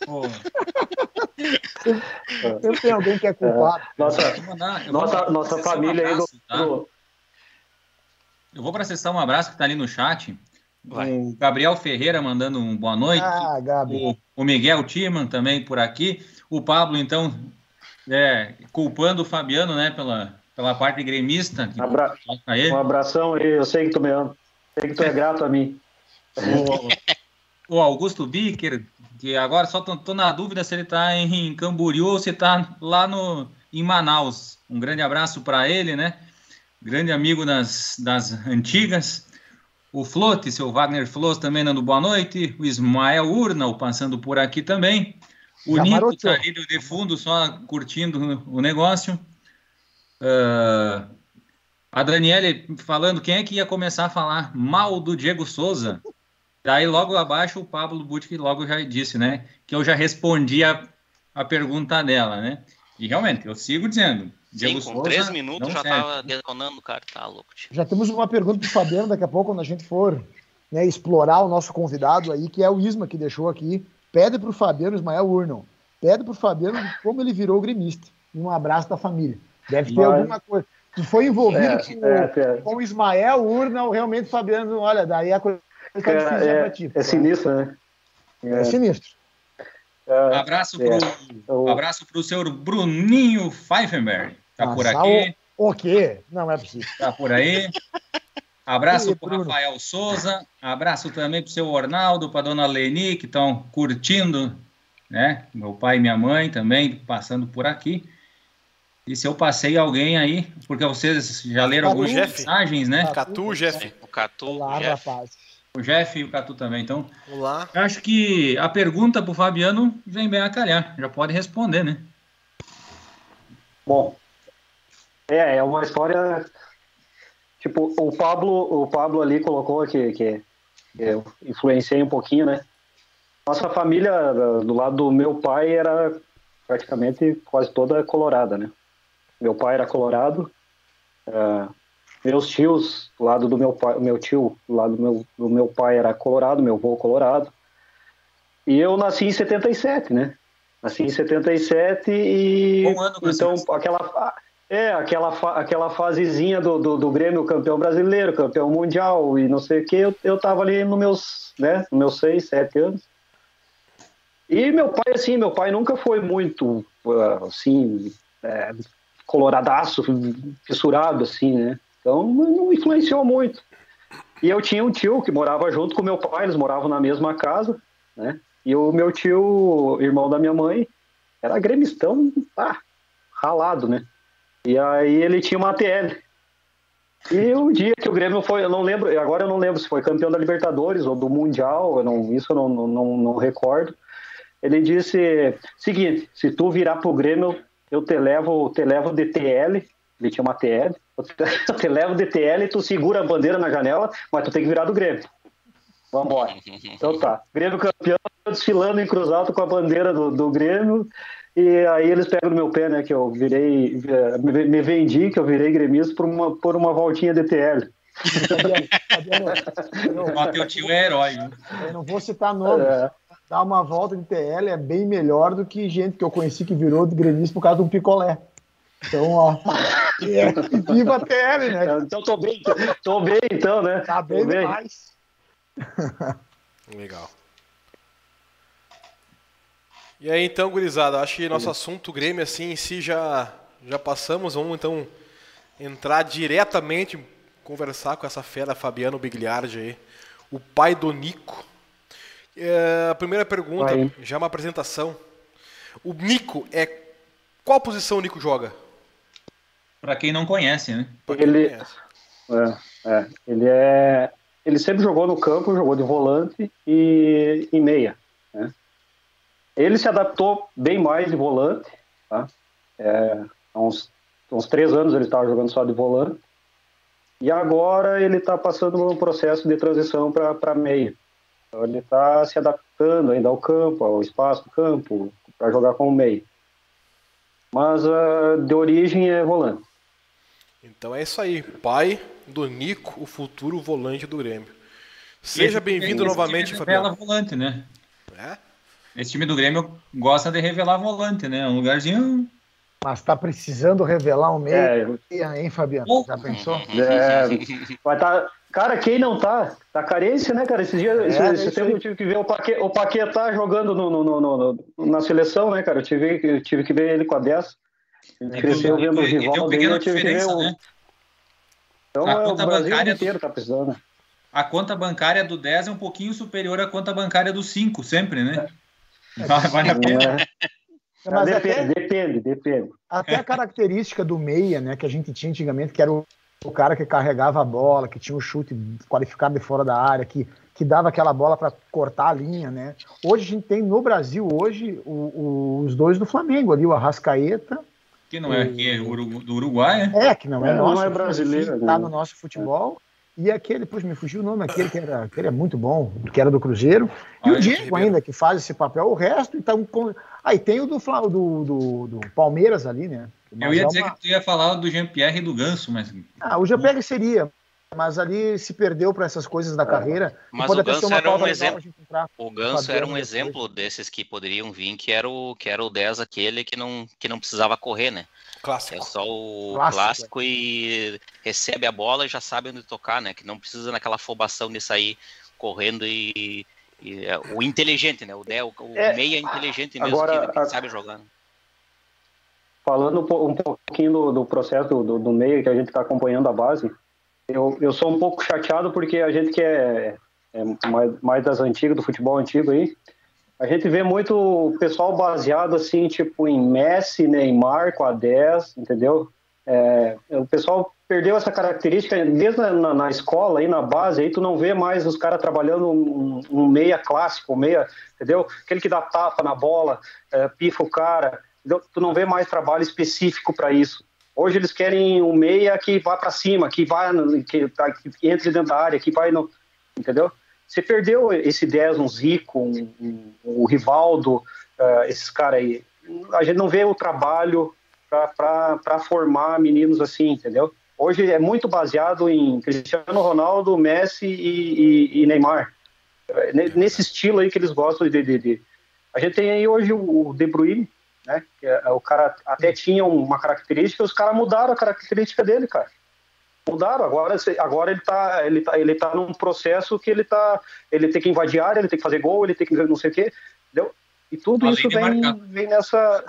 Sempre tem alguém que é culpado. Nossa, mandar- vou nossa, mandar nossa acessar um família aí do, abraço, tá? do- Eu vou para acessar um abraço que tá ali no chat. Vai. O Gabriel Ferreira mandando um boa noite. Ah, Gabi. o, o Miguel Timan também por aqui. O Pablo, então, é, culpando o Fabiano, né, pela, pela parte gremista. Que Abra- um abração aí, eu sei que tu me ama. Sei que tu é grato a mim. O, o Augusto Bicker, que agora só tô, tô na dúvida se ele tá em, Camboriú ou se tá lá no, em Manaus. Um grande abraço para ele, né? Grande amigo das, das antigas. O Flote, seu Wagner Flores também dando boa noite. O Ismael Urnal passando por aqui também. O Já Nico tá ali de fundo, só curtindo o negócio. Ah, a Daniele falando quem é que ia começar a falar mal do Diego Souza. Daí logo abaixo o Pablo Butch logo já disse, né? Que eu já respondi a, a pergunta dela, né? E realmente, eu sigo dizendo. Sim, Diego com Souza três minutos já serve. tava detonando o cara, tá louco. tio. Já temos uma pergunta pro Fabiano daqui a pouco, quando a gente for né, explorar o nosso convidado aí, que é o Isma, que deixou aqui. Pede pro Fabiano, Ismael Urnal, pede pro Fabiano como ele virou gremista. E um abraço da família. Deve ter Mas- alguma coisa. Tu foi envolvido É, com, é, é, com o Ismael Urnal, realmente, Fabiano, olha, daí a coisa tá difícil é, pra é, é sinistro, né? É sinistro. É, Abraço É. pro, Eu- abraço pro senhor Bruninho Pfeifenberg. Tá Ah, por aqui, O quê? Não é possível. tá por aí. Abraço Bruno. Rafael Souza. Abraço também pro seu Ornaldo, pra dona Leni, que estão curtindo, né? Meu pai e minha mãe também passando por aqui. E se eu passei alguém aí, porque vocês já leram Catu, algumas Jeff. mensagens, né? Catu, Jeff. O Catu, Olá, o Jeff. rapaz. O Jeff e o Catu também. Então, Olá. eu acho que a pergunta pro Fabiano vem bem a calhar. Já pode responder, né? Bom, é, é uma história. Tipo, o Pablo, o Pablo ali colocou que, que eu influenciei um pouquinho, né? Nossa família, do lado do meu pai, era praticamente quase toda colorada, né? Meu pai era colorado, ah, meus tios, do lado do meu pai, meu tio, do lado do meu, do meu pai era colorado, meu avô colorado. E eu nasci em 77, né? Nasci em 77 e Um ano então aquela é aquela aquela fasezinha do, do, do Grêmio campeão brasileiro, campeão mundial e não sei o que, eu, eu tava ali nos meus, né, nos meus seis, sete anos. E meu pai, assim, meu pai nunca foi muito, ah, assim, é, coloradaço, fissurado, assim, né? Então não influenciou muito. E eu tinha um tio que morava junto com meu pai, eles moravam na mesma casa, né? E o meu tio, irmão da minha mãe, era gremistão, ah, ralado, né? E aí ele tinha uma ATL. E o dia que o Grêmio foi, eu não lembro, agora eu não lembro se foi campeão da Libertadores ou do Mundial, eu não, isso eu não, não, não, recordo. Ele disse: seguinte, se tu virar pro Grêmio, eu te levo, te levo de TL, ele tinha uma TL, eu te, eu te levo de TL, tu segura a bandeira na janela, mas tu tem que virar do Grêmio. Vambora. Então tá. Grêmio campeão, eu desfilando em Cruz Alto com a bandeira do, do Grêmio. E aí eles pegam no meu pé, né? Que eu virei, eh, me, vendi, que eu virei gremista por uma, por uma voltinha de TL. Fabiano, teu tio é herói. viu? eu não vou citar nomes. É, Dar uma volta de TL é bem melhor do que gente que eu conheci que virou de gremista por causa de um picolé. Então, ó. é, viva a TL, né? então tô bem, tô bem então, né? Tá bem Tô bem. demais. Legal. E aí então, gurizada, acho que nosso assunto Grêmio assim em si já já passamos, vamos então entrar diretamente conversar com essa fera Fabiano Bigliardi aí, o pai do Nico. É, a primeira pergunta, Vai. já uma apresentação. O Nico é qual posição o Nico joga? Pra quem não conhece, né? Ele- conhece. É, é. Ele é ele sempre jogou no campo, jogou de volante e, e meia. Né? Ele se adaptou bem mais de volante. Tá? É, há uns, uns três anos ele estava jogando só de volante. E agora ele está passando por um processo de transição para meia. Então ele está se adaptando ainda ao campo, ao espaço do campo, para jogar como meia. Mas uh, de origem é volante. Então é isso aí. Pai do Nico, o futuro volante do Grêmio. Seja bem-vindo novamente, Fabiano. Revela volante, né? É? Esse time do Grêmio gosta de revelar volante, né? Um lugarzinho. Mas tá precisando revelar um meio, é, hein, Fabiano? Já pensou? É, vai tá... Cara, quem não tá? Tá carência, né, cara? Esse dia, é, esse, esse tempo eu tive que ver o, Paquet, o Paquetá jogando no, no, no, no, na seleção, né, cara? Eu tive, eu tive que ver ele com a 10. Ele cresceu vendo o eu tive que ver o... Né? Então, a é, conta o Brasil bancária inteiro do... tá precisando. A conta bancária do 10 é um pouquinho superior à conta bancária do 5, sempre, né? É. Vale a pena. É. Mas depende, até, depende, depende. Até a característica do meia, né, que a gente tinha antigamente, que era o, o cara que carregava a bola, que tinha o um chute qualificado de fora da área, que, que dava aquela bola para cortar a linha, né? Hoje a gente tem no Brasil hoje o, o, os dois do Flamengo ali, o Arrascaeta que não é aqui, é do Uruguai, né? É, que não é, é nosso. Não é brasileiro. Está no nosso futebol. E aquele, depois me fugiu o nome, aquele que era, aquele é muito bom, que era do Cruzeiro. E ah, o Diego ainda, que faz esse papel. O resto, então. Aí tem o do, do, do, do Palmeiras ali, né? Mas Eu ia é dizer uma... que tu ia falar do Jean-Pierre e do Ganso, mas. Ah, o Jean-Pierre seria, mas ali se perdeu para essas coisas da é. carreira. Mas o Ganso era um exemplo. O Ganso era um exemplo desses que poderiam vir, que era o que era o 10 aquele que não que não precisava correr, né? Clássico. É só o clássico, clássico e recebe a bola e já sabe onde tocar, né? Que não precisa naquela afobação de sair correndo e, e é, o inteligente, né? O, o, o é, meia inteligente mesmo agora, que, que sabe jogar. Né? Falando um pouquinho do, do processo do, do meia que a gente está acompanhando a base, eu, eu sou um pouco chateado porque a gente que é, é mais, mais das antigas, do futebol antigo aí, a gente vê muito pessoal baseado assim, tipo, em Messi, Neymar com a 10, entendeu? É, o pessoal perdeu essa característica desde na, na, escola, aí na base, aí tu não vê mais os caras trabalhando um, um, meia clássico, um meia, entendeu? Aquele que dá tapa na bola, é, pifa o cara, entendeu? tu não vê mais trabalho específico para isso. Hoje eles querem um meia que vá para cima, que vai, que, que, entre dentro da área, que vai no, entendeu? Você perdeu esse 10, um Zico, um, um, um Rivaldo, uh, esses caras aí. A gente não vê o trabalho para formar meninos assim, entendeu? Hoje é muito baseado em Cristiano Ronaldo, Messi e, e, e Neymar. Nesse estilo aí que eles gostam de, de, de, A gente tem aí hoje o De Bruyne, né? Que é, o cara até tinha uma característica, os caras mudaram a característica dele, cara mudaram. Agora, agora ele está ele tá, ele tá num processo que ele tá. Ele tem que invadir área, ele tem que fazer gol, ele tem que não sei o quê. Entendeu? E tudo Além isso vem, vem nessa.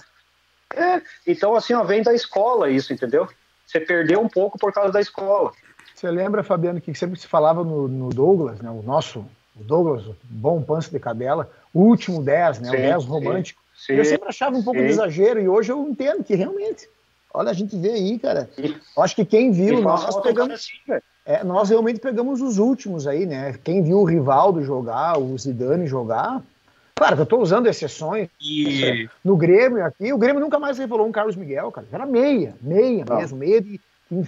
É, então, assim, ó, vem da escola isso, entendeu? Você perdeu um pouco por causa da escola. Você lembra, Fabiano, que sempre se falava no, no Douglas, né? O nosso, o Douglas, o bom panço de cadela, o último 10, né? Sim, o 10 romântico. Sim, eu sempre achava um pouco sim. de exagero e hoje eu entendo que realmente Olha, a gente vê aí, cara. Eu acho que quem viu, nós pegamos. Assim, é, nós realmente pegamos os últimos aí, né? Quem viu o Rivaldo jogar, o Zidane jogar. Claro que eu estou usando exceções. E... No Grêmio aqui, o Grêmio nunca mais revelou um Carlos Miguel, cara. Era meia, meia não. mesmo, meia de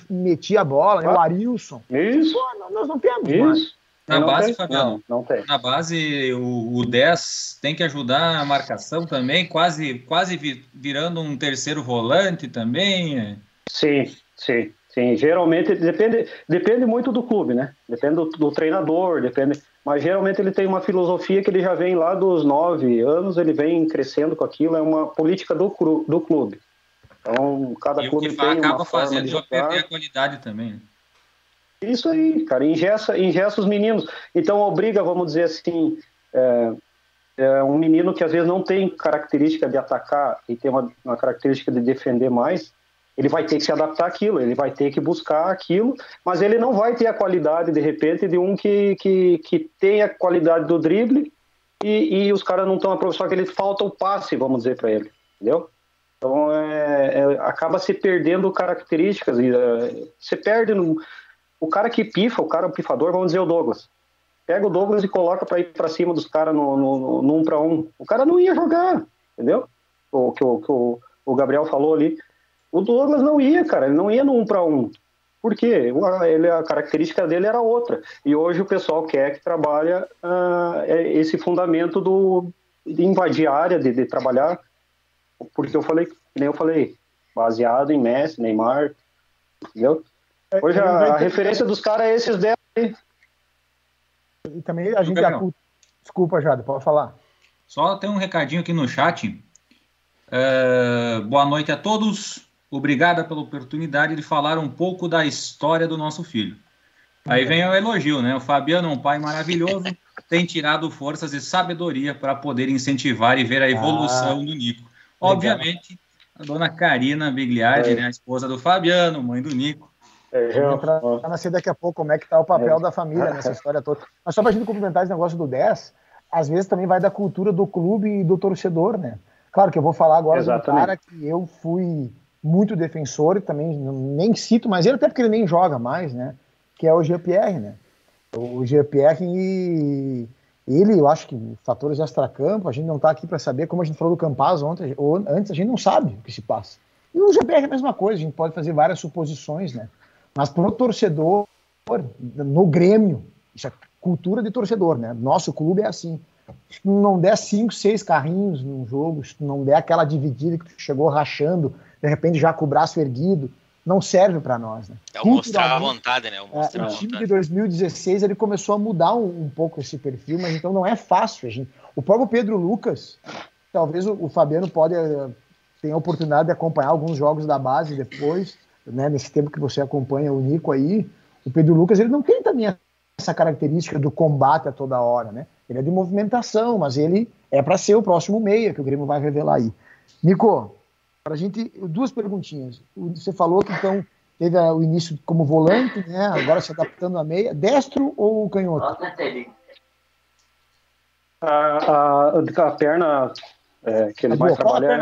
metia a bola, né? o Arilson. Isso. Pô, nós não temos Isso. mais. Na não base, tem, Fabiano, não, não tem. na base, o, o 10 tem que ajudar a marcação também, quase, quase virando um terceiro volante também. É. Sim, sim, sim. Geralmente depende, depende muito do clube, né? Depende do, do treinador, depende. Mas geralmente ele tem uma filosofia que ele já vem lá dos nove anos, ele vem crescendo com aquilo, é uma política do, do clube. Então, cada e clube o que tem acaba fazendo de perder a qualidade também. Né? Isso aí, cara, ingessa, ingessa os meninos. Então obriga, vamos dizer assim, é, é um menino que às vezes não tem característica de atacar e tem uma, uma, característica de defender mais, ele vai ter que se adaptar àquilo, ele vai ter que buscar aquilo, mas ele não vai ter a qualidade, de repente, de um que, que, que tem a qualidade do drible e, e os caras não estão aproveitando, que ele falta o passe, vamos dizer para ele, entendeu? Então é, é, acaba se perdendo características, e, é, você perde no, o cara que pifa, o cara o pifador, vamos dizer o Douglas. pega o Douglas e coloca para ir para cima dos caras no, no, no, um para um. O cara não ia jogar, entendeu? O que o, o, o Gabriel falou ali. O Douglas não ia, cara, ele não ia no um para um. Por quê? Ele, a característica dele era outra. E hoje o pessoal quer que trabalhe uh, esse fundamento do, de invadir a área, de, de, trabalhar, porque eu falei, nem eu falei, baseado em Messi, Neymar, entendeu? É, hoje a, a referência dos caras é esses 10 aí. E também a gente... Desculpa, Jade, pode falar. Só tem um recadinho aqui no chat. É, boa noite a todos. Obrigada pela oportunidade de falar um pouco da história do nosso filho. Aí vem o elogio, né? O Fabiano é um pai maravilhoso, tem tirado forças e sabedoria para poder incentivar e ver a evolução ah, do Nico. Obviamente, a dona Karina Bigliardi, é. né, a esposa do Fabiano, mãe do Nico, é, entrar na nascer daqui a pouco como é que está o papel é. da família nessa história toda. Mas só para a gente complementar esse negócio do 10, às vezes também vai da cultura do clube e do torcedor, né? Claro que eu vou falar agora Exatamente. de um cara que eu fui muito defensor e também nem cito, mas ele até porque ele nem joga mais, né? Que é o GPR, né? O GPR e ele, eu acho que fatores extra-campo, a gente não está aqui para saber, como a gente falou do Campaz ontem, ou antes, a gente não sabe o que se passa. E o GPR é a mesma coisa, a gente pode fazer várias suposições, né? Mas para o torcedor, no Grêmio, isso é cultura de torcedor, né? Nosso clube é assim. Se não der cinco, seis carrinhos num jogo, se não der aquela dividida que tu chegou rachando, de repente já com o braço erguido, não serve para nós, né? É o mostrar a vontade, né? O, é, o time de 2016 ele começou a mudar um, um, pouco esse perfil, mas então não é fácil. Gente, o próprio Pedro Lucas, talvez o, o Fabiano pode eh, ter a oportunidade de acompanhar alguns jogos da base depois né, nesse tempo que você acompanha o Nico aí, o Pedro Lucas ele não tem também essa característica do combate a toda hora, né? Ele é de movimentação, mas ele é para ser o próximo meia que o Grêmio vai revelar aí. Nico, para a gente duas perguntinhas. Você falou que então teve o início como volante, né? Agora se adaptando a meia, destro ou canhoto? A, a, a perna é, que ele mais trabalha é,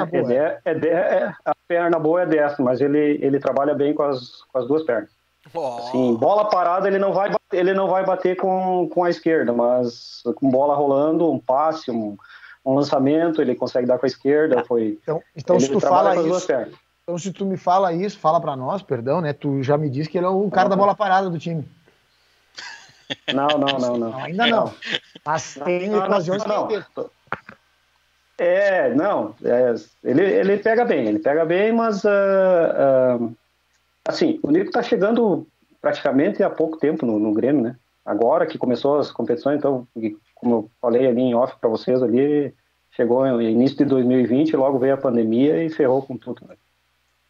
é, é, é, é, a perna boa é dessa, mas ele, ele trabalha bem com as, com as duas pernas. Oh. Assim, bola parada ele não vai bater, ele não vai bater com, com a esquerda, mas com bola rolando, um passe, um, um lançamento, ele consegue dar com a esquerda. Foi, então, então se tu fala isso, então se tu me fala isso, fala para nós, perdão, né? Tu já me disse que ele é o cara da bola parada do time. Não, não, não, não. não ainda não. Mas tem ocasiões que não. É, não, é, ele, ele pega bem, ele pega bem, mas uh, uh, assim, o Nico está chegando praticamente há pouco tempo no, no, Grêmio, né? Agora que começou as competições, então, como eu falei ali em off para vocês ali, chegou no início de 2020, logo veio a pandemia e ferrou com tudo. Né?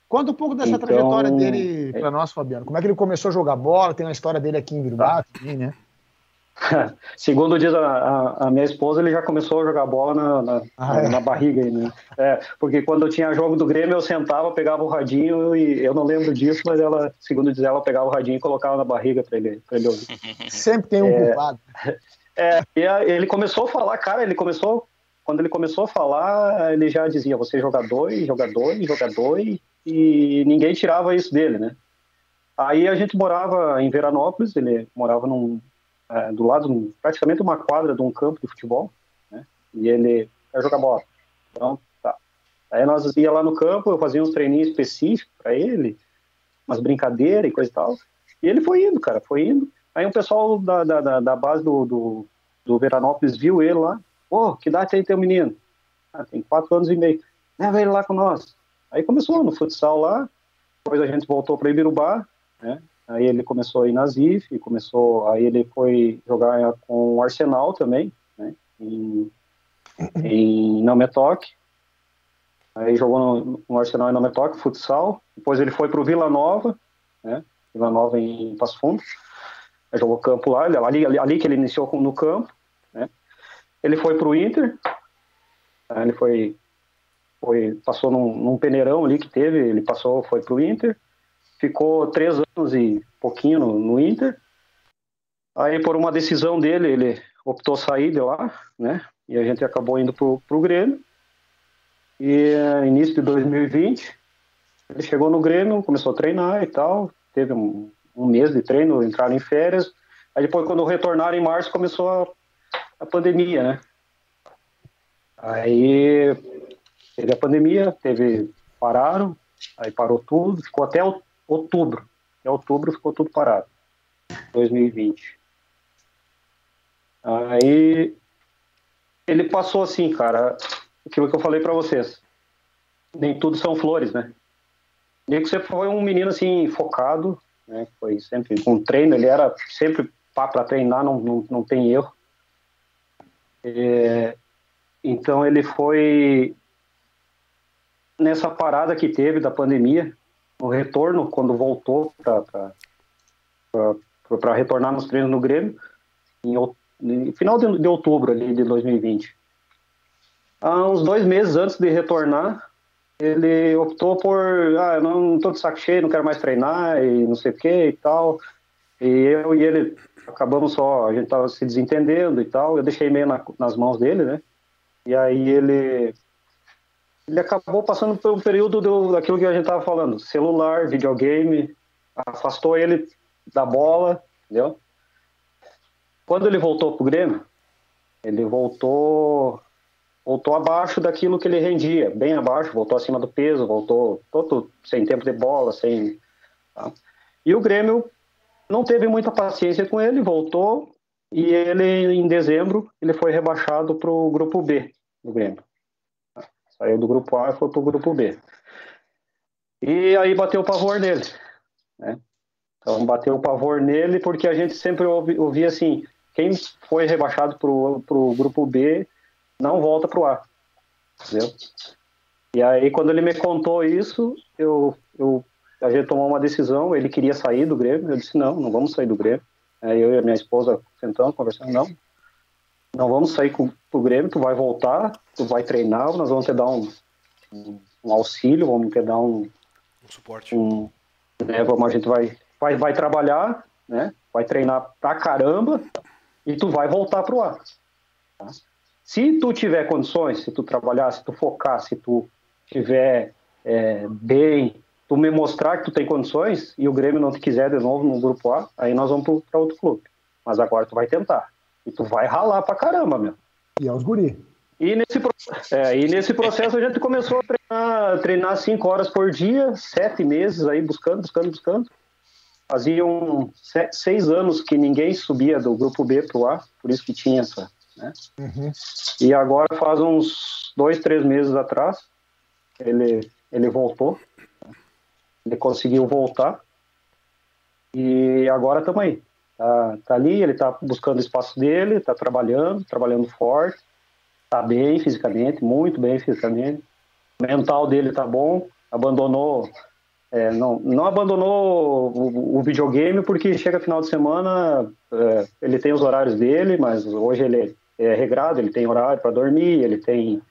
Conta um pouco dessa então, trajetória dele para nós, Fabiano. Como é que ele começou a jogar bola? Tem uma história dele aqui em Biruba, tá. né? Segundo diz a, a, a, minha esposa, ele já começou a jogar bola na, na, ah, é. na barriga. Aí, né? É, porque quando eu tinha jogo do Grêmio, eu sentava, pegava o radinho e eu não lembro disso, mas ela, segundo diz ela, pegava o radinho e colocava na barriga para ele, pra ele ouvir. Sempre tem um é, culpado. É, ele começou a falar, cara, ele começou, quando ele começou a falar, ele já dizia, você é jogador, jogador, jogador, e ninguém tirava isso dele, né? Aí a gente morava em Veranópolis, ele morava num, é, do lado, praticamente uma quadra de um campo de futebol, né? E ele quer jogar bola. Então, tá. Aí nós ia lá no campo, eu fazia uns treininhos específicos para ele, umas brincadeiras e coisa e tal. E ele foi indo, cara, foi indo. Aí um pessoal da, da, da base do, do, do, Veranópolis viu ele lá. Pô, oh, que idade tem teu menino? Ah, tem quatro anos e meio. Leva ele lá com nós. Aí começou no futsal lá, depois a gente voltou para Ibirubá, né? Aí ele começou a ir na ZIF, começou, aí ele foi jogar com o Arsenal também, né? Em, em. Aí jogou no, no Arsenal em Nametoc, futsal. Depois ele foi para o Vila Nova, né? Vila Nova em Passo Fundo. Aí jogou campo lá, ali, ali, ali que ele iniciou no campo, né? Ele foi para o Inter. Ele foi, foi passou num, num peneirão ali que teve, ele passou, foi para o Inter ficou três anos e pouquinho no, Inter. Aí, por uma decisão dele, ele optou sair de lá, né? E a gente acabou indo pro, pro Grêmio. E uh, início de 2020, ele chegou no Grêmio, começou a treinar e tal. Teve um, um mês de treino, entraram em férias. Aí depois, quando retornaram em março, começou a, a pandemia, né? Aí teve a pandemia, teve pararam, aí parou tudo, ficou até outubro. Em outubro ficou tudo parado. 2020. Aí ele passou assim, cara, aquilo que eu falei para vocês. Nem tudo são flores, né? E que você foi um menino assim focado, né? Foi sempre com treino, ele era sempre para treinar, não, não, não tem erro. É, então ele foi nessa parada que teve da pandemia, no retorno, quando voltou para retornar nos treinos no Grêmio, em, em final de, de, outubro ali de 2020. Há uns dois meses antes de retornar, ele optou por, ah, eu não estou de saco cheio, não quero mais treinar e não sei o que e tal. E eu e ele acabamos só, a gente tava se desentendendo e tal, eu deixei meio na, nas mãos dele, né? E aí ele ele acabou passando por um período do, daquilo que a gente estava falando, celular, videogame, afastou ele da bola, entendeu? Quando ele voltou pro Grêmio, ele voltou voltou abaixo daquilo que ele rendia, bem abaixo, voltou acima do peso, voltou todo sem tempo de bola, sem tá? e o Grêmio não teve muita paciência com ele, voltou e ele em dezembro ele foi rebaixado para o grupo B do Grêmio. Saiu do grupo A e foi pro grupo B. E aí bateu o pavor nele. Né? Então bateu o pavor nele porque a gente sempre ouvi, ouvia assim, quem foi rebaixado pro, pro grupo B não volta pro A. Entendeu? E aí quando ele me contou isso, eu, eu, a gente tomou uma decisão, ele queria sair do Grêmio, eu disse, não, não vamos sair do Grêmio. Aí eu e a minha esposa sentando, conversando, não, não vamos sair com, pro Grêmio, tu vai voltar, tu vai treinar, nós vamos te dar um, um, um auxílio, vamos te dar um, um suporte. Um, né, vamos, a gente vai, vai, vai trabalhar, né? Vai treinar pra caramba e tu vai voltar pro ar. Tá? Se tu tiver condições, se tu trabalhar, se tu focar, se tu tiver é, bem, tu me mostrar que tu tem condições e o Grêmio não te quiser de novo no grupo A, aí nós vamos para outro clube. Mas agora tu vai tentar. E tu vai ralar pra caramba, meu. E aos guri. E nesse, é, e nesse processo a gente começou a treinar, treinar cinco horas por dia, sete meses aí, buscando, buscando, buscando. Faziam sete, seis anos que ninguém subia do grupo B pro A, por isso que tinha essa. Né? Uhum. E agora faz uns dois, três meses atrás, ele, ele voltou. Ele conseguiu voltar. E agora estamos aí. Tá, tá ali, ele tá buscando o espaço dele, tá trabalhando, trabalhando forte, tá bem fisicamente, muito bem fisicamente. O mental dele tá bom, abandonou é, não, não abandonou o, o, videogame porque chega final de semana, é, ele tem os horários dele, mas hoje ele é regrado, ele tem horário para dormir, ele tem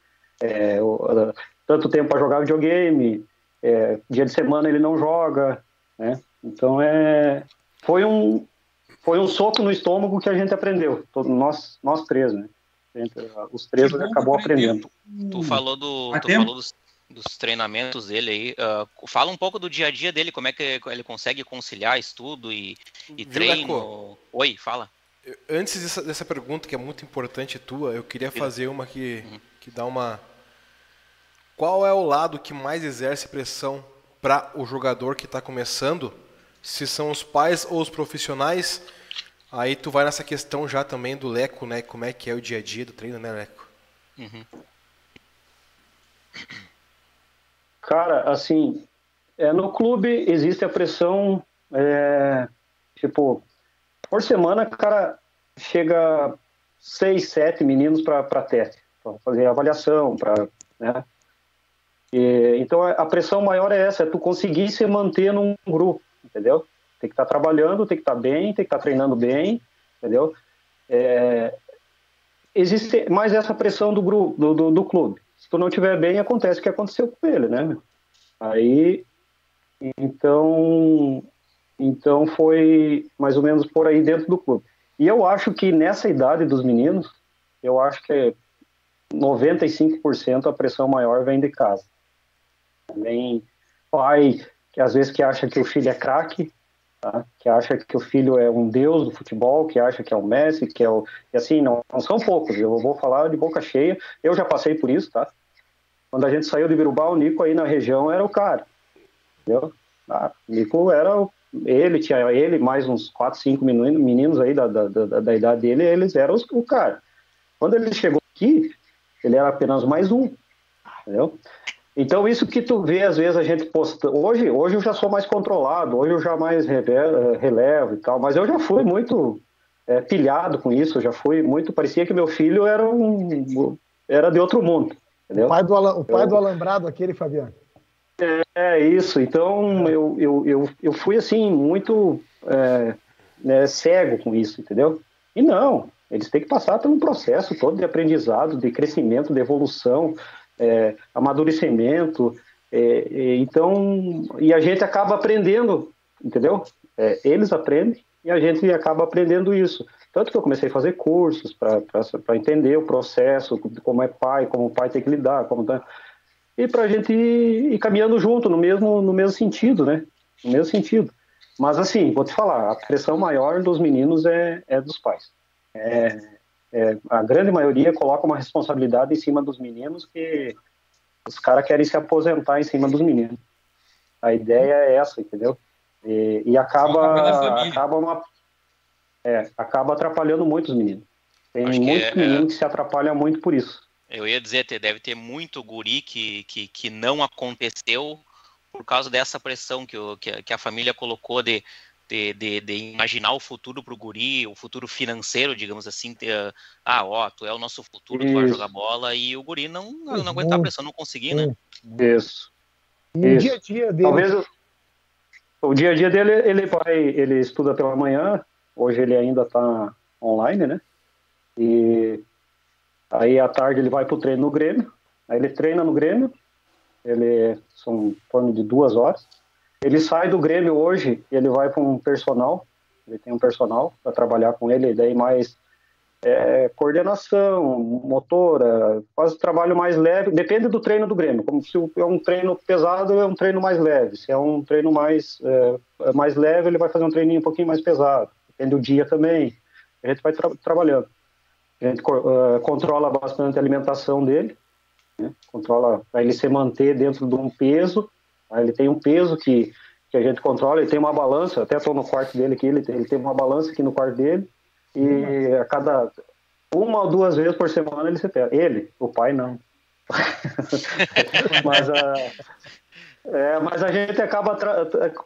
é, o, tanto tempo para jogar videogame, é, dia de semana ele não joga, né? Então é, foi um, foi um soco no estômago que a gente aprendeu, todos nós, nós três, né? Os três acabou aprendendo. Tu falou do, tu falou dos, dos, treinamentos dele aí. Uh, fala um pouco do dia a dia dele, como é que ele consegue conciliar estudo e, e treino. Oi, fala. Antes dessa, dessa, pergunta que é muito importante tua, eu queria fazer uma que, uhum. que dá uma. Qual é o lado que mais exerce pressão para o jogador que está começando? Se são os pais ou os profissionais, aí tu vai nessa questão já também do Leco, né? Como é que é o dia a dia do treino, né, Leco? Uhum. Cara, assim, é, no clube existe a pressão, é, tipo, por semana, cara, chega seis, sete meninos para teste, para fazer avaliação, para, né? E, então a pressão maior é essa, é tu conseguir se manter num grupo entendeu? Tem que estar tá trabalhando, tem que estar tá bem, tem que estar tá treinando bem, entendeu? É, existe mais essa pressão do, grupo, do, do, do, clube. Se tu não estiver bem, acontece o que aconteceu com ele, né? Aí, então, então foi mais ou menos por aí dentro do clube. E eu acho que nessa idade dos meninos, eu acho que 95% a pressão maior vem de casa. Vem pai, que às vezes que acha que o filho é craque, tá? que acha que o filho é um deus do futebol, que acha que é o Messi, que é o. E assim, não, não são poucos, eu vou falar de boca cheia, eu já passei por isso, tá? Quando a gente saiu de Virubal, o Nico aí na região era o cara, entendeu? Ah, o Nico era o ele tinha ele mais uns quatro, cinco meninos, meninos aí da, da, da, da idade dele, eles eram os, o cara. Quando ele chegou aqui, ele era apenas mais um, entendeu? Então isso que tu vê às vezes a gente posta, hoje, hoje eu já sou mais controlado, hoje eu já mais relevo, relevo e tal, mas eu já fui muito é, pilhado com isso, já fui muito, parecia que meu filho era um era de outro mundo, entendeu? O pai do, o pai eu, do alambrado aquele, Fabiano. É, isso. Então eu, eu, eu, eu fui assim, muito é, né, cego com isso, entendeu? E não, eles têm que passar por um processo todo de aprendizado, de crescimento, de evolução, é, amadurecimento. É, então, e a gente acaba aprendendo, entendeu? É, eles aprendem e a gente acaba aprendendo isso. Tanto que eu comecei a fazer cursos para entender o processo, como é pai, como o pai tem que lidar, como tá e para a gente ir, ir, caminhando junto no mesmo, no mesmo sentido, né? No mesmo sentido. Mas assim, vou te falar, a pressão maior dos meninos é, é dos pais. É, é, a grande maioria coloca uma responsabilidade em cima dos meninos que os caras querem se aposentar em cima dos meninos. A ideia é essa, entendeu? E, e acaba, acaba, uma, é, acaba atrapalhando muitos meninos. Tem muitos é, meninos que se atrapalham muito por isso. Eu ia dizer, deve ter muito guri que, que, que não aconteceu por causa dessa pressão que, o, que, a família colocou de, de, de, de imaginar o futuro para o guri, o futuro financeiro, digamos assim. Ter, ah, ó, tu é o nosso futuro, tu vai jogar bola, e o guri não, não, aguentar a pressão, não conseguir, né? Isso. E o dia a dia dele. Talvez o, o dia a dia dele, ele vai, ele estuda pela manhã, hoje ele ainda está online, né? E Aí à tarde ele vai para o treino no Grêmio, aí ele treina no Grêmio, ele são em torno de duas horas. Ele sai do Grêmio hoje, ele vai para um personal, ele tem um personal para trabalhar com ele, e daí mais é, coordenação, motora, faz trabalho mais leve, depende do treino do Grêmio. Como se é um treino pesado, é um treino mais leve. Se é um treino mais, é, é mais leve, ele vai fazer um treininho um pouquinho mais pesado. Depende do dia também. A gente vai tra trabalhando. A gente uh, controla bastante a alimentação dele, né? controla para ele se manter dentro de um peso. Tá? Ele tem um peso que, que a gente controla, ele tem uma balança, até estou no quarto dele aqui, ele tem, ele tem uma balança aqui no quarto dele, e a cada uma ou duas vezes por semana ele se pega. Ele, o pai não. mas, a, é, mas a gente acaba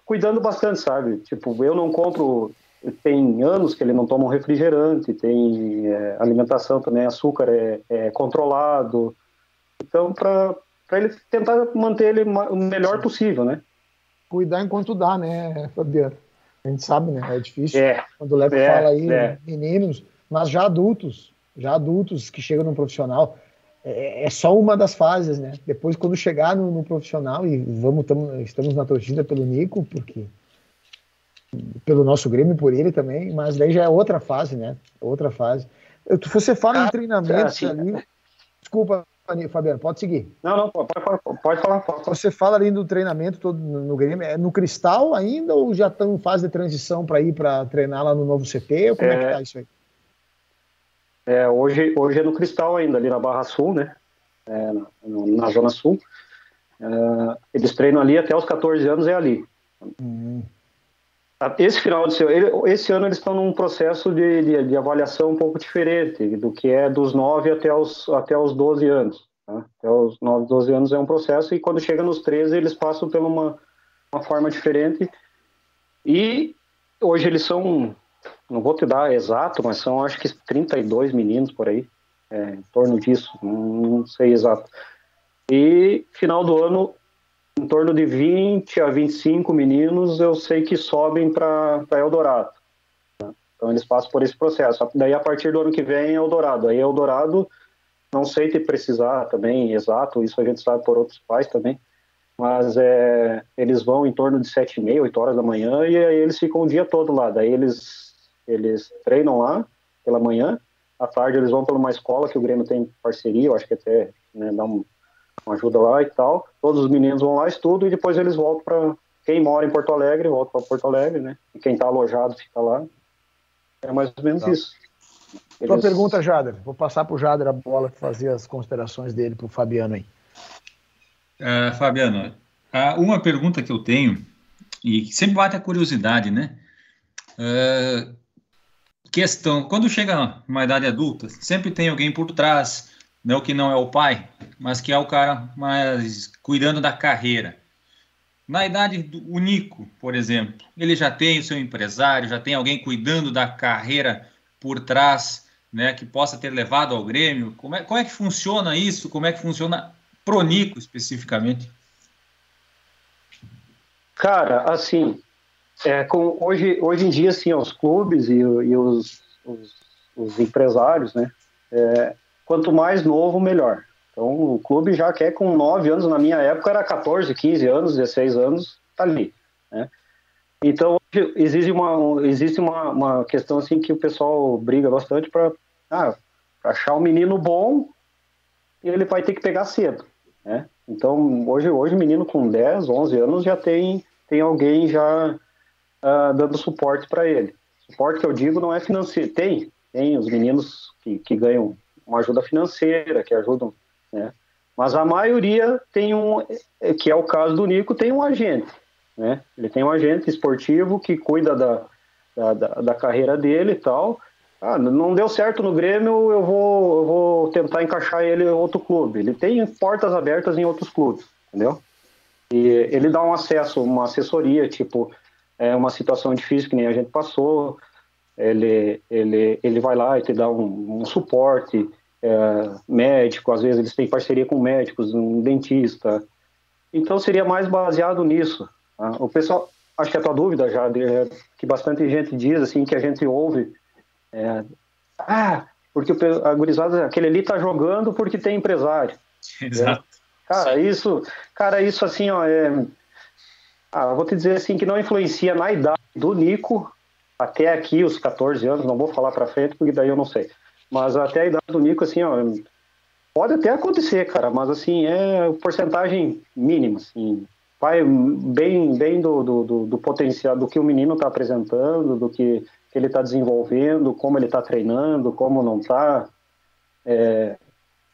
cuidando bastante, sabe? Tipo, eu não compro tem anos que ele não toma um refrigerante, tem é, alimentação também, açúcar é, é controlado. Então, para ele tentar manter ele o melhor possível, né? Cuidar enquanto dá, né, Fabiano? A gente sabe, né? É difícil. É, Quando o Leco é, fala aí, é. meninos, mas já adultos, já adultos que chegam no profissional, é, é, só uma das fases, né? Depois, quando chegar no, no profissional, e vamos, tamo, estamos na torcida pelo Nico, porque pelo nosso Grêmio, por ele também, mas daí já é outra fase, né? Outra fase. Você fala em ah, treinamentos assim, ali. Desculpa, Fabiano, pode seguir. Não, não, pode, pode, pode falar. Pode. Você fala ali do treinamento todo no Grêmio, é no Cristal ainda ou já estão em fase de transição para ir para treinar lá no novo CT? Como é, é que tá isso aí? É, hoje, hoje é no Cristal ainda, ali na Barra Sul, né? É, na, na, Zona Sul. É, eles treinam ali até os 14 anos, é ali. Hum. Esse final de esse ano eles estão num processo de, de, de, avaliação um pouco diferente do que é dos 9 até os, até os 12 anos. Tá? Até os 9, 12 anos é um processo e quando chega nos 13 eles passam por uma, uma forma diferente. E hoje eles são, não vou te dar exato, mas são acho que 32 meninos por aí, é, em torno disso, não sei exato. E final do ano em torno de 20 a 25 meninos eu sei que sobem para Eldorado. Né? Então eles passam por esse processo. Daí a partir do ano que vem é Eldorado. Aí Eldorado, não sei te precisar também exato, isso a gente sabe por outros pais também, mas é, eles vão em torno de 7 e meia, 8 horas da manhã e aí eles ficam o dia todo lá. Daí eles, eles treinam lá pela manhã, à tarde eles vão para uma escola que o Grêmio tem parceria, eu acho que até né, dá um, ajuda lá e tal. Todos os meninos vão lá, estudam e depois eles voltam quem mora em Porto Alegre volta para Porto Alegre, né? E quem está alojado fica lá. É mais ou menos tá. isso. Eles... Tua pergunta, Jader. Vou passar para o Jader a bola fazer as considerações dele para o Fabiano aí. Uh, Fabiano, uh, uma pergunta que eu tenho, e sempre bate a curiosidade, né? Uh, questão, quando chega uma idade adulta, sempre tem alguém por trás, não que não é o pai, mas que é o cara mais cuidando da carreira. Na idade do Nico, por exemplo, ele já tem o seu empresário, já tem alguém cuidando da carreira por trás, né, que possa ter levado ao Grêmio. Como é, como é que funciona isso? Como é que funciona pro Nico especificamente? Cara, assim, é, com, hoje, hoje em dia, assim, os clubes e, e os, os, os, empresários, né, é, quanto mais novo, melhor. Então, o clube já quer com 9 anos, na minha época era 14, 15 anos, 16 anos, tá ali, né? Então, existe uma, existe uma, uma questão assim que o pessoal briga bastante para ah, achar um menino bom e ele vai ter que pegar cedo, né? Então, hoje, hoje menino com 10, 11 anos já tem, tem alguém já uh, dando suporte para ele. Suporte que eu digo não é financeiro. Tem, tem os meninos que, que ganham uma ajuda financeira, que ajudam né? Mas a maioria tem um, que é o caso do Nico, tem um agente, né? Ele tem um agente esportivo que cuida da, da, da, carreira dele e tal. Ah, não deu certo no Grêmio, eu vou, eu vou tentar encaixar ele em outro clube. Ele tem portas abertas em outros clubes, entendeu? E ele dá um acesso, uma assessoria, tipo, é uma situação difícil que nem a gente passou, ele, ele, ele vai lá e te dá um, um suporte, é, médico, às vezes eles têm parceria com médicos, um dentista. Então seria mais baseado nisso. Tá? O pessoal, acho que a tua dúvida já, é, que bastante gente diz assim, que a gente ouve, é, ah, porque a gurizada, aquele ali tá jogando porque tem empresário. Exato. Cara, isso, cara, isso assim, ó, é, ah, vou te dizer assim que não influencia na idade do Nico até aqui os 14 anos, não vou falar para frente porque daí eu não sei. Mas até a idade do Nico, assim, ó, pode até acontecer, cara, mas assim, é porcentagem mínima, assim. Vai bem, bem do, do, do potencial, do que o menino está apresentando, do que ele está desenvolvendo, como ele está treinando, como não está. É,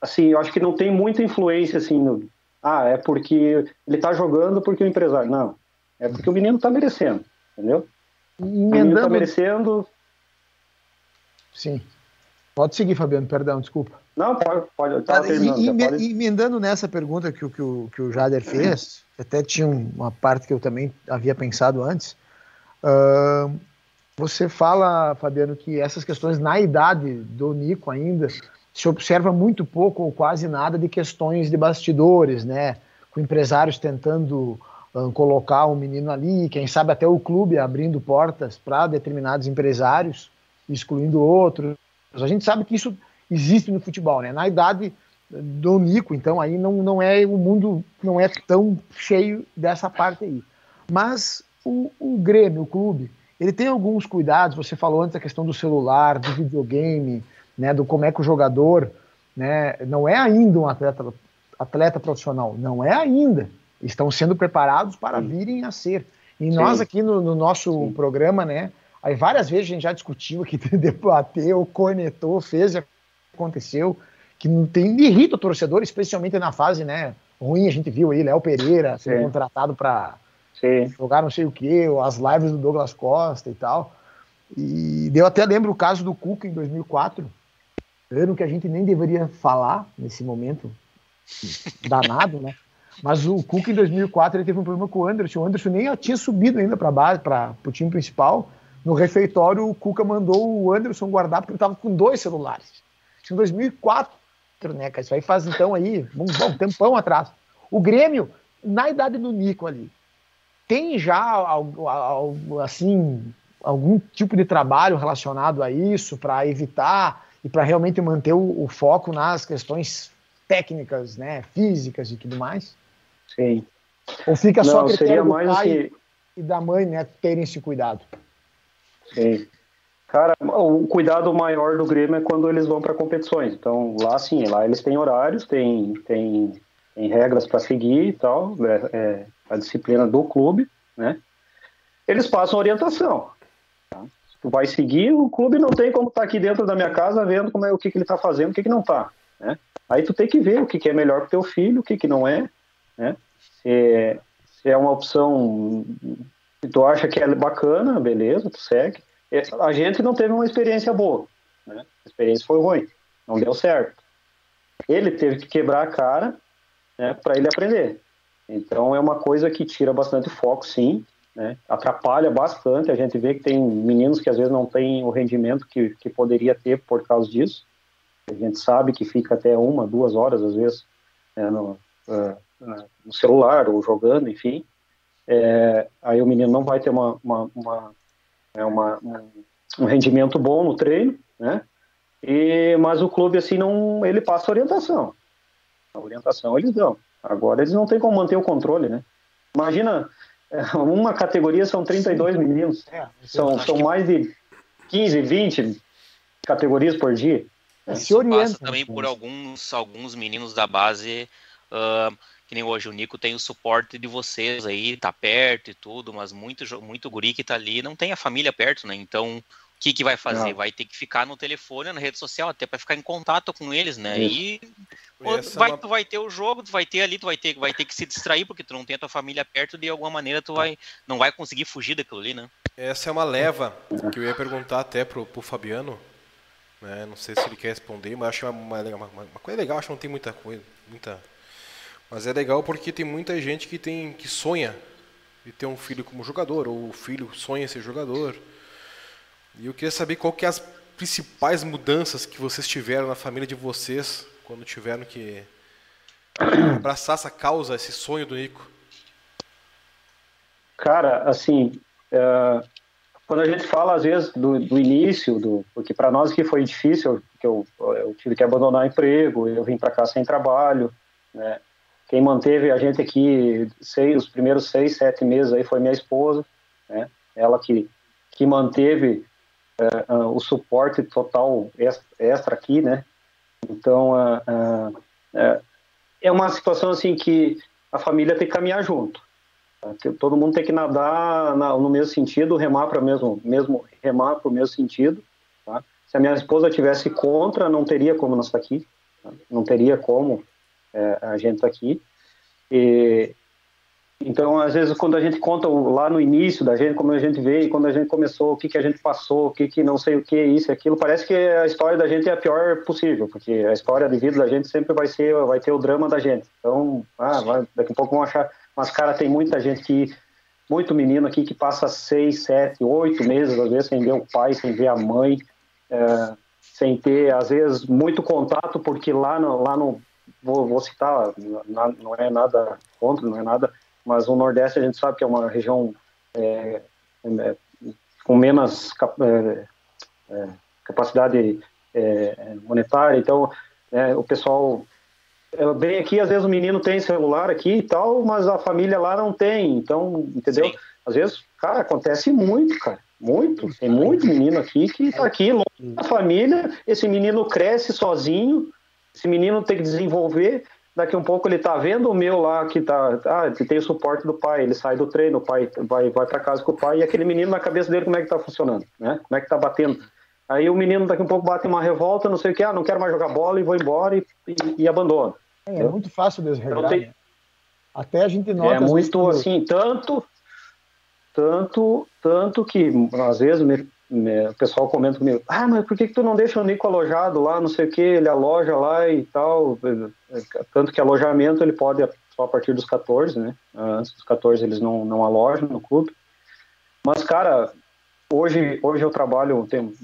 assim, eu acho que não tem muita influência, assim, no, ah, é porque ele está jogando porque o empresário. Não, é porque o menino está merecendo, entendeu? Emendando... O menino está merecendo. Sim. Pode seguir, Fabiano, perdão, desculpa. Não, pode, pode. Eu tava terminando, Emendando nessa pergunta que, que, o, que o Jader fez, até tinha uma parte que eu também havia pensado antes. Uh, você fala, Fabiano, que essas questões na idade do Nico ainda se observa muito pouco ou quase nada de questões de bastidores, né? Com empresários tentando colocar um menino ali, quem sabe até o clube abrindo portas para determinados empresários, excluindo outros a gente sabe que isso existe no futebol, né? Na idade do Nico, então aí não, não é o mundo não é tão cheio dessa parte aí. Mas o, o Grêmio, o clube, ele tem alguns cuidados. Você falou antes da questão do celular, do videogame, né? Do como é que o jogador, né? Não é ainda um atleta atleta profissional, não é ainda. Estão sendo preparados para virem a ser. E Sim. nós aqui no, no nosso Sim. programa, né? Aí várias vezes a gente já discutiu aqui, debateu, cornetou, fez, aconteceu, que não tem irrita o torcedor, especialmente na fase, né, ruim, a gente viu aí Léo Pereira ser contratado para jogar não sei o que, as lives do Douglas Costa e tal. E eu até lembro o caso do Cuca em 2004, ano que a gente nem deveria falar nesse momento danado, né? Mas o Cuca em 2004 ele teve um problema com o Anderson. O Anderson nem tinha subido ainda para base, para o time principal no refeitório, o Cuca mandou o Anderson guardar porque ele estava com dois celulares. Isso em 2004, né, cara? Isso aí faz então aí, um bom tempão atrás. O Grêmio, na idade do Nico ali, tem já assim algum tipo de trabalho relacionado a isso para evitar e para realmente manter o, o, foco nas questões técnicas, né, físicas e tudo mais? Sim. Ou fica Não, só critério do pai assim... e da mãe, né, terem esse cuidado? Sim. Cara, o cuidado maior do Grêmio é quando eles vão para competições. Então, lá sim, lá eles têm horários, têm, têm, têm regras para seguir e tal, é, é, a disciplina do clube, né? Eles passam orientação. Tá? Tu vai seguir, o clube não tem como estar tá aqui dentro da minha casa vendo como é o que, que ele está fazendo, o que, que não está, né? Aí tu tem que ver o que, que é melhor para teu filho, o que, que não é, né? Se, se é uma opção que tu acha que é bacana, beleza, tu segue. A gente não teve uma experiência boa, né? A experiência foi ruim, não deu certo. Ele teve que quebrar a cara né, para ele aprender. Então é uma coisa que tira bastante foco, sim, né? atrapalha bastante. A gente vê que tem meninos que às vezes não têm o rendimento que, que poderia ter por causa disso. A gente sabe que fica até uma, duas horas, às vezes, né, no, uh, no, celular ou jogando, enfim. É, aí o menino não vai ter uma, uma, uma, é uma um, um rendimento bom no treino, né? E, mas o clube, assim, não, ele passa orientação. A orientação eles dão. Agora eles não têm como manter o controle, né? Imagina, uma categoria são 32 meninos. É, são, são mais de 15, 20 categorias por dia. Né? Se orienta. Passa também por alguns, alguns meninos da base, uh, que nem hoje o Nico tem o suporte de vocês aí, tá perto e tudo, mas muito, muito guri que tá ali não tem a família perto, né? Então que, que vai fazer? Não. Vai ter que ficar no telefone, na rede social, até para ficar em contato com eles, né? Isso. E vai, é uma... tu vai ter o jogo, tu vai ter ali, tu vai ter, vai ter que se distrair, porque tu não tem a tua família perto, de alguma maneira tu vai, não vai conseguir fugir daquilo ali, né? Essa é uma leva que eu ia perguntar até pro, pro Fabiano, né? Não sei se ele quer responder, mas acho uma, uma, uma coisa legal, acho que não tem muita coisa, muita. Mas é legal porque tem muita gente que tem que sonha de ter um filho como jogador, ou o filho sonha ser jogador. E eu queria saber qual que é as principais mudanças que vocês tiveram na família de vocês quando tiveram que abraçar essa causa, esse sonho do Nico. Cara, assim, é, quando a gente fala às vezes do, do início, do, porque para nós que foi difícil, que eu, eu tive que abandonar emprego, eu vim para cá sem trabalho, né? Quem manteve a gente aqui os primeiros seis, sete meses aí foi minha esposa, né? Ela que, que manteve uh, uh, o suporte total extra aqui, né? Então, uh, é uma situação assim que a família tem que caminhar junto. Tá? Todo mundo tem que nadar na, no mesmo sentido, remar para o mesmo, mesmo remar para o mesmo sentido. Tá? Se a minha esposa tivesse contra, não teria como nós estar aqui, tá? não teria como é, a gente aqui. E, então, às vezes, quando a gente conta lá no início da gente, como a gente veio, quando a gente começou, o que, que a gente passou, o que, que não sei o que, isso e aquilo, parece que a história da gente é a pior possível, porque a história de vida da gente sempre vai ser, vai ter o drama da gente. Então, ah, vai, daqui a pouco vão achar, mas, cara, tem muita gente que, muito menino aqui que passa seis, sete, oito meses, às vezes, sem ver o pai, sem ver a mãe, é, sem ter, às vezes, muito contato, porque lá no, lá no vou, vou citar, não é nada contra, não é nada mas o Nordeste a gente sabe que é uma região é, é, com menos é, é, capacidade é, monetária, então o pessoal bem aqui, às vezes o menino tem celular aqui e tal, mas a família lá não tem, então, entendeu? Sim. Às vezes, cara, acontece muito, cara, muito, tem muito menino aqui que tá aqui longe da família, esse menino cresce sozinho, esse menino tem que desenvolver, daqui um pouco ele tá vendo o meu lá que tá, ah, que tem o suporte do pai, ele sai do treino, o pai vai, vai para casa com o pai e aquele menino na cabeça dele como é que tá funcionando, né? Como é que tá batendo? Aí o menino daqui um pouco bate uma revolta, não sei o que, ah, não quero mais jogar bola e vou embora e, e, e abandona. É, é, muito fácil desregrar. Tem... Né? Até a gente nota. É muito assim, tanto, tanto, tanto que às vezes me, o pessoal comenta comigo, ah, mas por que, que tu não deixa o Nico alojado lá, não sei o que, ele aloja lá e tal, tanto que alojamento ele pode só a partir dos 14, né, antes dos 14 eles não, não alojam no clube, mas cara, hoje, hoje eu trabalho, tenho,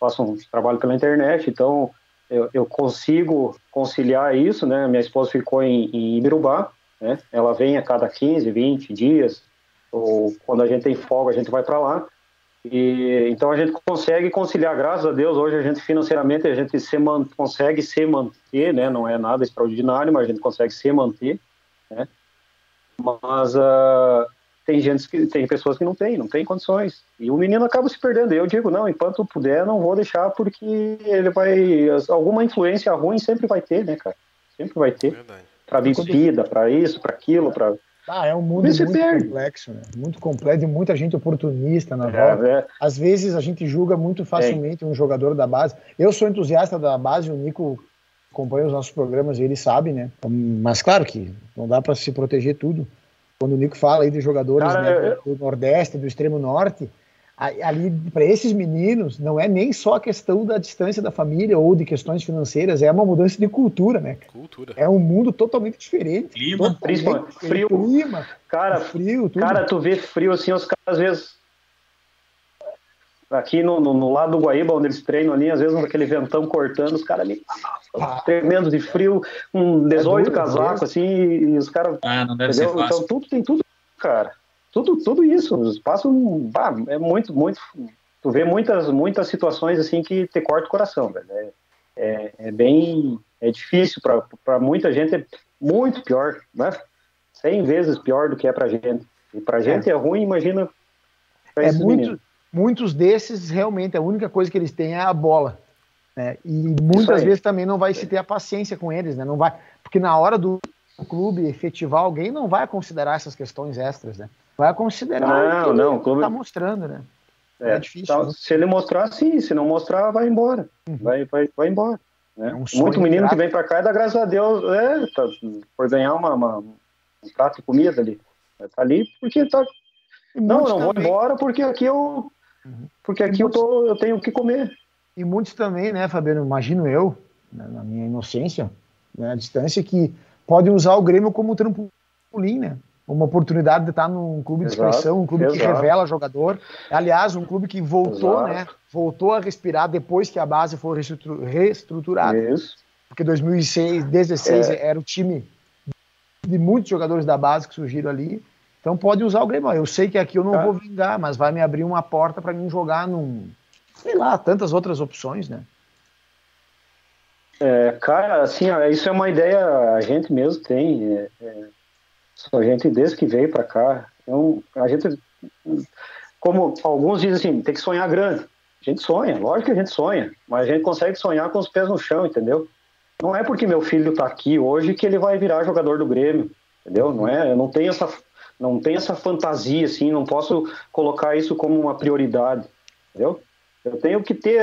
faço um trabalho pela internet, então eu, eu consigo conciliar isso, né, minha esposa ficou em, em Ibirubá, né, ela vem a cada 15, 20 dias, ou quando a gente tem folga a gente vai para lá, e, então a gente consegue conciliar, graças a Deus, hoje a gente financeiramente a gente se man, consegue se manter, né? Não é nada extraordinário, mas a gente consegue se manter, né? Mas uh, tem gente que tem pessoas que não tem, não tem condições. E o menino acaba se perdendo. Eu digo, não, enquanto puder, não vou deixar porque ele vai alguma influência ruim sempre vai ter, né, cara? Sempre vai ter. Para bebida, para isso, para aquilo, para Ah, é um mundo muito perde. complexo, né? Muito complexo e muita gente oportunista na É, volta. é, Às vezes a gente julga muito facilmente um jogador da base. Eu sou entusiasta da base, o Nico acompanha os nossos programas e ele sabe, né? Mas claro que não dá para se proteger tudo. Quando o Nico fala aí de jogadores Cara, né, eu- do Nordeste, do extremo norte, ali para esses meninos não é nem só a questão da distância da família ou de questões financeiras, é uma mudança de cultura, né? Cultura. É um mundo totalmente diferente. Clima. totalmente frio. clima, cara, frio, tudo. Cara, tu vê frio assim, os caras às vezes. Aqui no, no, no lado do Guaíba, onde eles treinam ali, às vezes aquele ventão cortando, os caras ali Ah. tremendo de frio, com 18 duro, casacos, assim, e os caras. Ah, não deve ser fácil. Então tudo tem tudo, cara. Tudo, tudo isso. Passos. bah, é muito, muito. Tu vê muitas, muitas situações assim que te corta o coração, velho. É, é, é bem. É difícil para muita gente, é muito pior, né? 100 vezes pior do que é pra gente. E pra gente é, ruim, imagina. é muito, muitos desses realmente a única coisa que eles têm é a bola. Né? E muitas vezes também não vai se ter a paciência com eles, né? Não vai, porque na hora do clube efetivar alguém não vai considerar essas questões extras, né? Vai considerar Não, o que não, clube- tá mostrando, né? É, é difícil, então, né? Se ele mostrar, sim. Se não mostrar, vai embora. Uhum. Vai, vai, vai embora. né? É um Muito menino grato. que vem pra cá e dá graças a Deus é, tá, por ganhar uma, uma- um prato de comida ali. Tá ali porque tá. Não, não vou embora porque aqui eu. Uhum. Porque aqui eu, tô, eu tenho o que comer. E muitos também, né, Fabiano? Imagino eu, né, na minha inocência, né, a distância, que podem usar o Grêmio como trampolim, né? Uma oportunidade de estar num clube de expressão, um clube que exato. revela jogador. Aliás, um clube que voltou, Exato. né? Voltou a respirar depois que a base foi reestru- reestruturada. Isso. Porque 2006, 16 É. era o time de muitos jogadores da base que surgiram ali. Então pode usar o Grêmio. Eu sei que aqui eu não Tá. vou vingar, mas vai me abrir uma porta para mim jogar num, sei lá, tantas outras opções, né? É, cara, assim, ó, isso é uma ideia a gente mesmo tem. É, é, a gente desde que veio para cá, então, a gente, como alguns dizem assim, tem que sonhar grande. A gente sonha, lógico que a gente sonha, mas a gente consegue sonhar com os pés no chão, entendeu? Não é porque meu filho tá aqui hoje que ele vai virar jogador do Grêmio, entendeu? Não é, eu não tenho essa, não tenho essa fantasia assim, não posso colocar isso como uma prioridade, entendeu? Eu tenho que ter,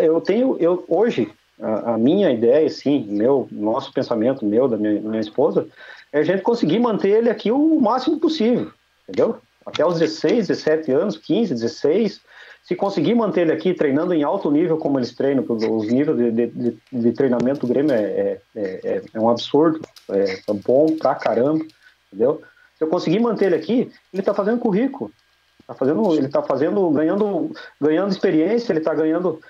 eu tenho, eu hoje a, a minha ideia, sim, meu, nosso pensamento, meu, da minha, minha esposa, é a gente conseguir manter ele aqui o máximo possível, entendeu? Até os 16, 17 anos, 15, 16, se conseguir manter ele aqui treinando em alto nível como eles treinam, os níveis de, de, de, de treinamento do Grêmio é, é, é, é um absurdo, é, é bom pra caramba, entendeu? Se eu conseguir manter ele aqui, ele tá fazendo currículo, tá fazendo, ele tá fazendo, ganhando, ganhando experiência, ele tá ganhando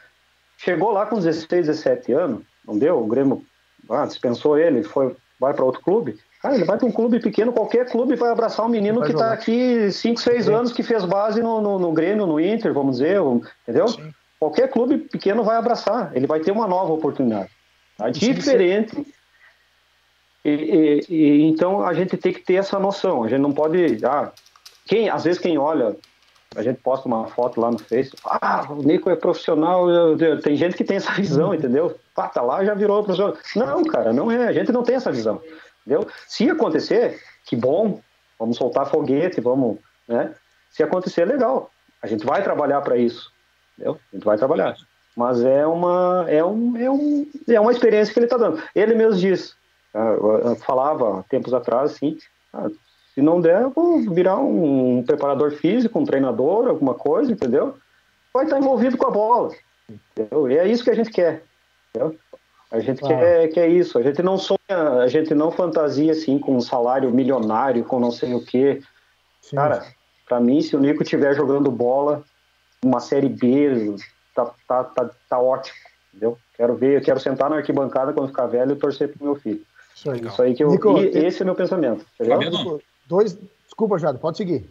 chegou lá com 16, 17 anos, não deu? O Grêmio ah, dispensou ele, foi, vai para outro clube. Cara, ele vai para um clube pequeno, qualquer clube vai abraçar um menino que está aqui 5, 6 Sim. anos, que fez base no, no, no Grêmio, no Inter, vamos dizer, entendeu? Sim. Qualquer clube pequeno vai abraçar, ele vai ter uma nova oportunidade. Tá? Sim, sim. Diferente. E, e- e, então a gente tem que ter essa noção. A gente não pode. Ah, quem, às vezes quem olha, a gente posta uma foto lá no Face, ah, o Nico é profissional. Tem gente que tem essa visão, entendeu? Pá, tá lá já virou profissional. Não, cara, não é. A gente não tem essa visão. Entendeu? Se acontecer, que bom, vamos soltar foguete, vamos, né? Se acontecer, legal. A gente vai trabalhar para isso, entendeu? A gente vai trabalhar. Mas é uma, é um, é um, é uma experiência que ele está dando. Ele mesmo diz, ah, eu- falava tempos atrás, assim, ah, se não der, eu vou virar um preparador físico, um treinador, alguma coisa, entendeu? Vai estar envolvido com a bola, entendeu? E é isso que a gente quer, entendeu? A gente Claro. quer, quer isso. A gente não sonha, a gente não fantasia assim com um salário milionário, com não sei o quê. Sim. Cara, pra mim, se o Nico estiver jogando bola, uma série B, tá, tá, tá, tá ótimo, entendeu? Quero ver, eu quero sentar na arquibancada quando ficar velho e torcer pro meu filho. Isso aí. Isso aí que eu. Nico, e tem- esse é meu pensamento, Nico, Dois. Desculpa, Jado, pode seguir. Eu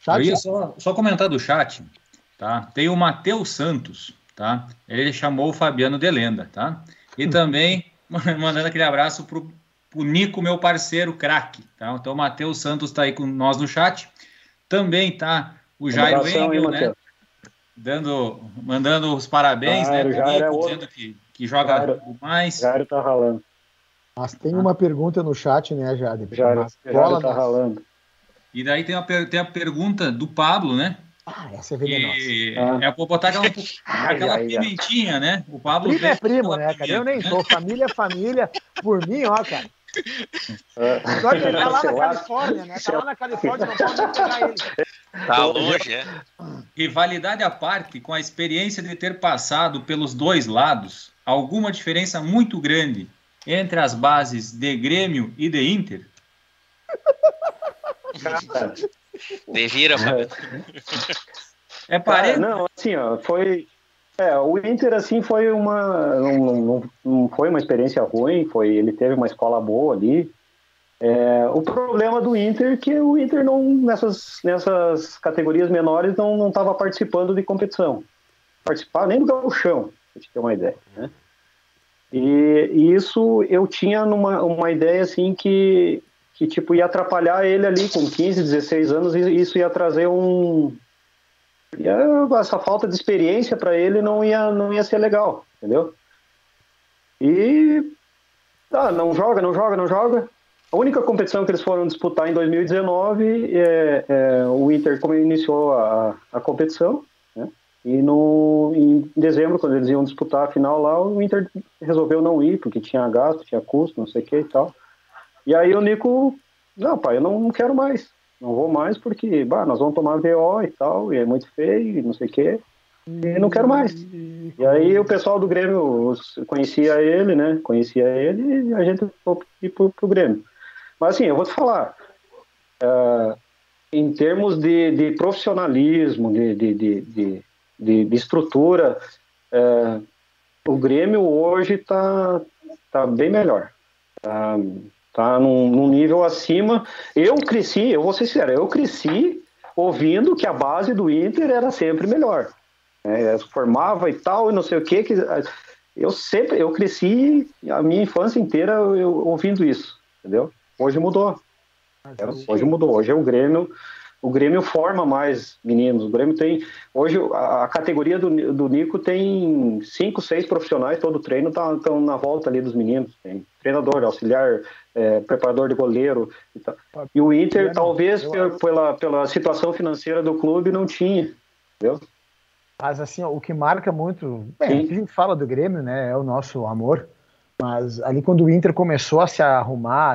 Chat? ia só, só comentar do chat, tá? Tem o Matheus Santos, tá? Ele chamou o Fabiano de lenda, tá? E também mandando aquele abraço pro, pro Nico, meu parceiro craque, tá? Então o Matheus Santos tá aí com nós no chat. Também tá o Jairo abração, Engel, né? Dando, mandando os parabéns, Jairo, né? pro Jairo é Nico, outro. dizendo que, que joga Jairo. mais. Jairo tá ralando. Mas tem uma pergunta no chat, né, Jade? Jairo, Jairo tá ralando. E daí tem a, tem a pergunta do Pablo, né? Ah, essa é venenosa. E Ah. é pra botar aquela, aquela ai, ai. pimentinha, né? O Pablo Primo é primo, né, cara? Eu nem pimenta, sou. Família é família. Por mim, ó, cara. Ah, Só que ele tá lá na. Califórnia, né? Tá lá na Califórnia, não pode nem pegar ele. Tá longe, é? Rivalidade à parte, com a experiência de ter passado pelos dois lados, alguma diferença muito grande entre as bases de Grêmio e de Inter? cara. De vira, Fabiano. É Ah, parede? não, assim, ó, foi. É, o Inter, assim, foi uma. Não, não, não foi uma experiência ruim, foi, ele teve uma escola boa ali. É, o problema do Inter é que o Inter não, nessas, nessas categorias menores não estava participando de competição. Participar nem do gauchão, pra gente ter uma ideia, né? E, e isso eu tinha numa, uma ideia assim que, que tipo ia atrapalhar ele ali com 15, 16 anos e isso ia trazer um, essa falta de experiência para ele não ia, não ia ser legal, entendeu? E ah, não joga, não joga, não joga. A única competição que eles foram disputar em 2019, é, é, o Inter como iniciou a, a competição, né? E no, em dezembro, quando eles iam disputar a final lá, o Inter resolveu não ir, porque tinha gasto, tinha custo, não sei o que e tal. E aí o Nico, não, pai, eu não quero mais. Não vou mais porque, bah, nós vamos tomar VO e tal, e é muito feio, e não sei o quê. E não quero mais. E aí o pessoal do Grêmio conhecia ele, né? Conhecia ele e a gente foi pro, pro Grêmio. Mas assim, eu vou te falar, ah, em termos de, de profissionalismo, de, de, de, de, estrutura, ah, o Grêmio hoje está tá bem melhor. Tá, tá num, num nível acima. Eu cresci, eu vou ser sincero, eu cresci ouvindo que a base do Inter era sempre melhor. né? formava e tal, e não sei o que. que eu sempre, eu cresci a minha infância inteira eu, ouvindo isso, entendeu? Hoje mudou. Hoje mudou. Hoje é o Grêmio. O Grêmio forma mais meninos. O Grêmio tem. Hoje a, a categoria do, do Nico tem cinco, seis profissionais. Todo treino estão tá, na volta ali dos meninos. Tem treinador, auxiliar, é, preparador de goleiro. E, e o Inter, talvez pela, pela situação financeira do clube, não tinha. Entendeu? Mas assim, ó, o que marca muito, bem, a gente fala do Grêmio, né? É o nosso amor. Mas ali quando o Inter começou a se arrumar ali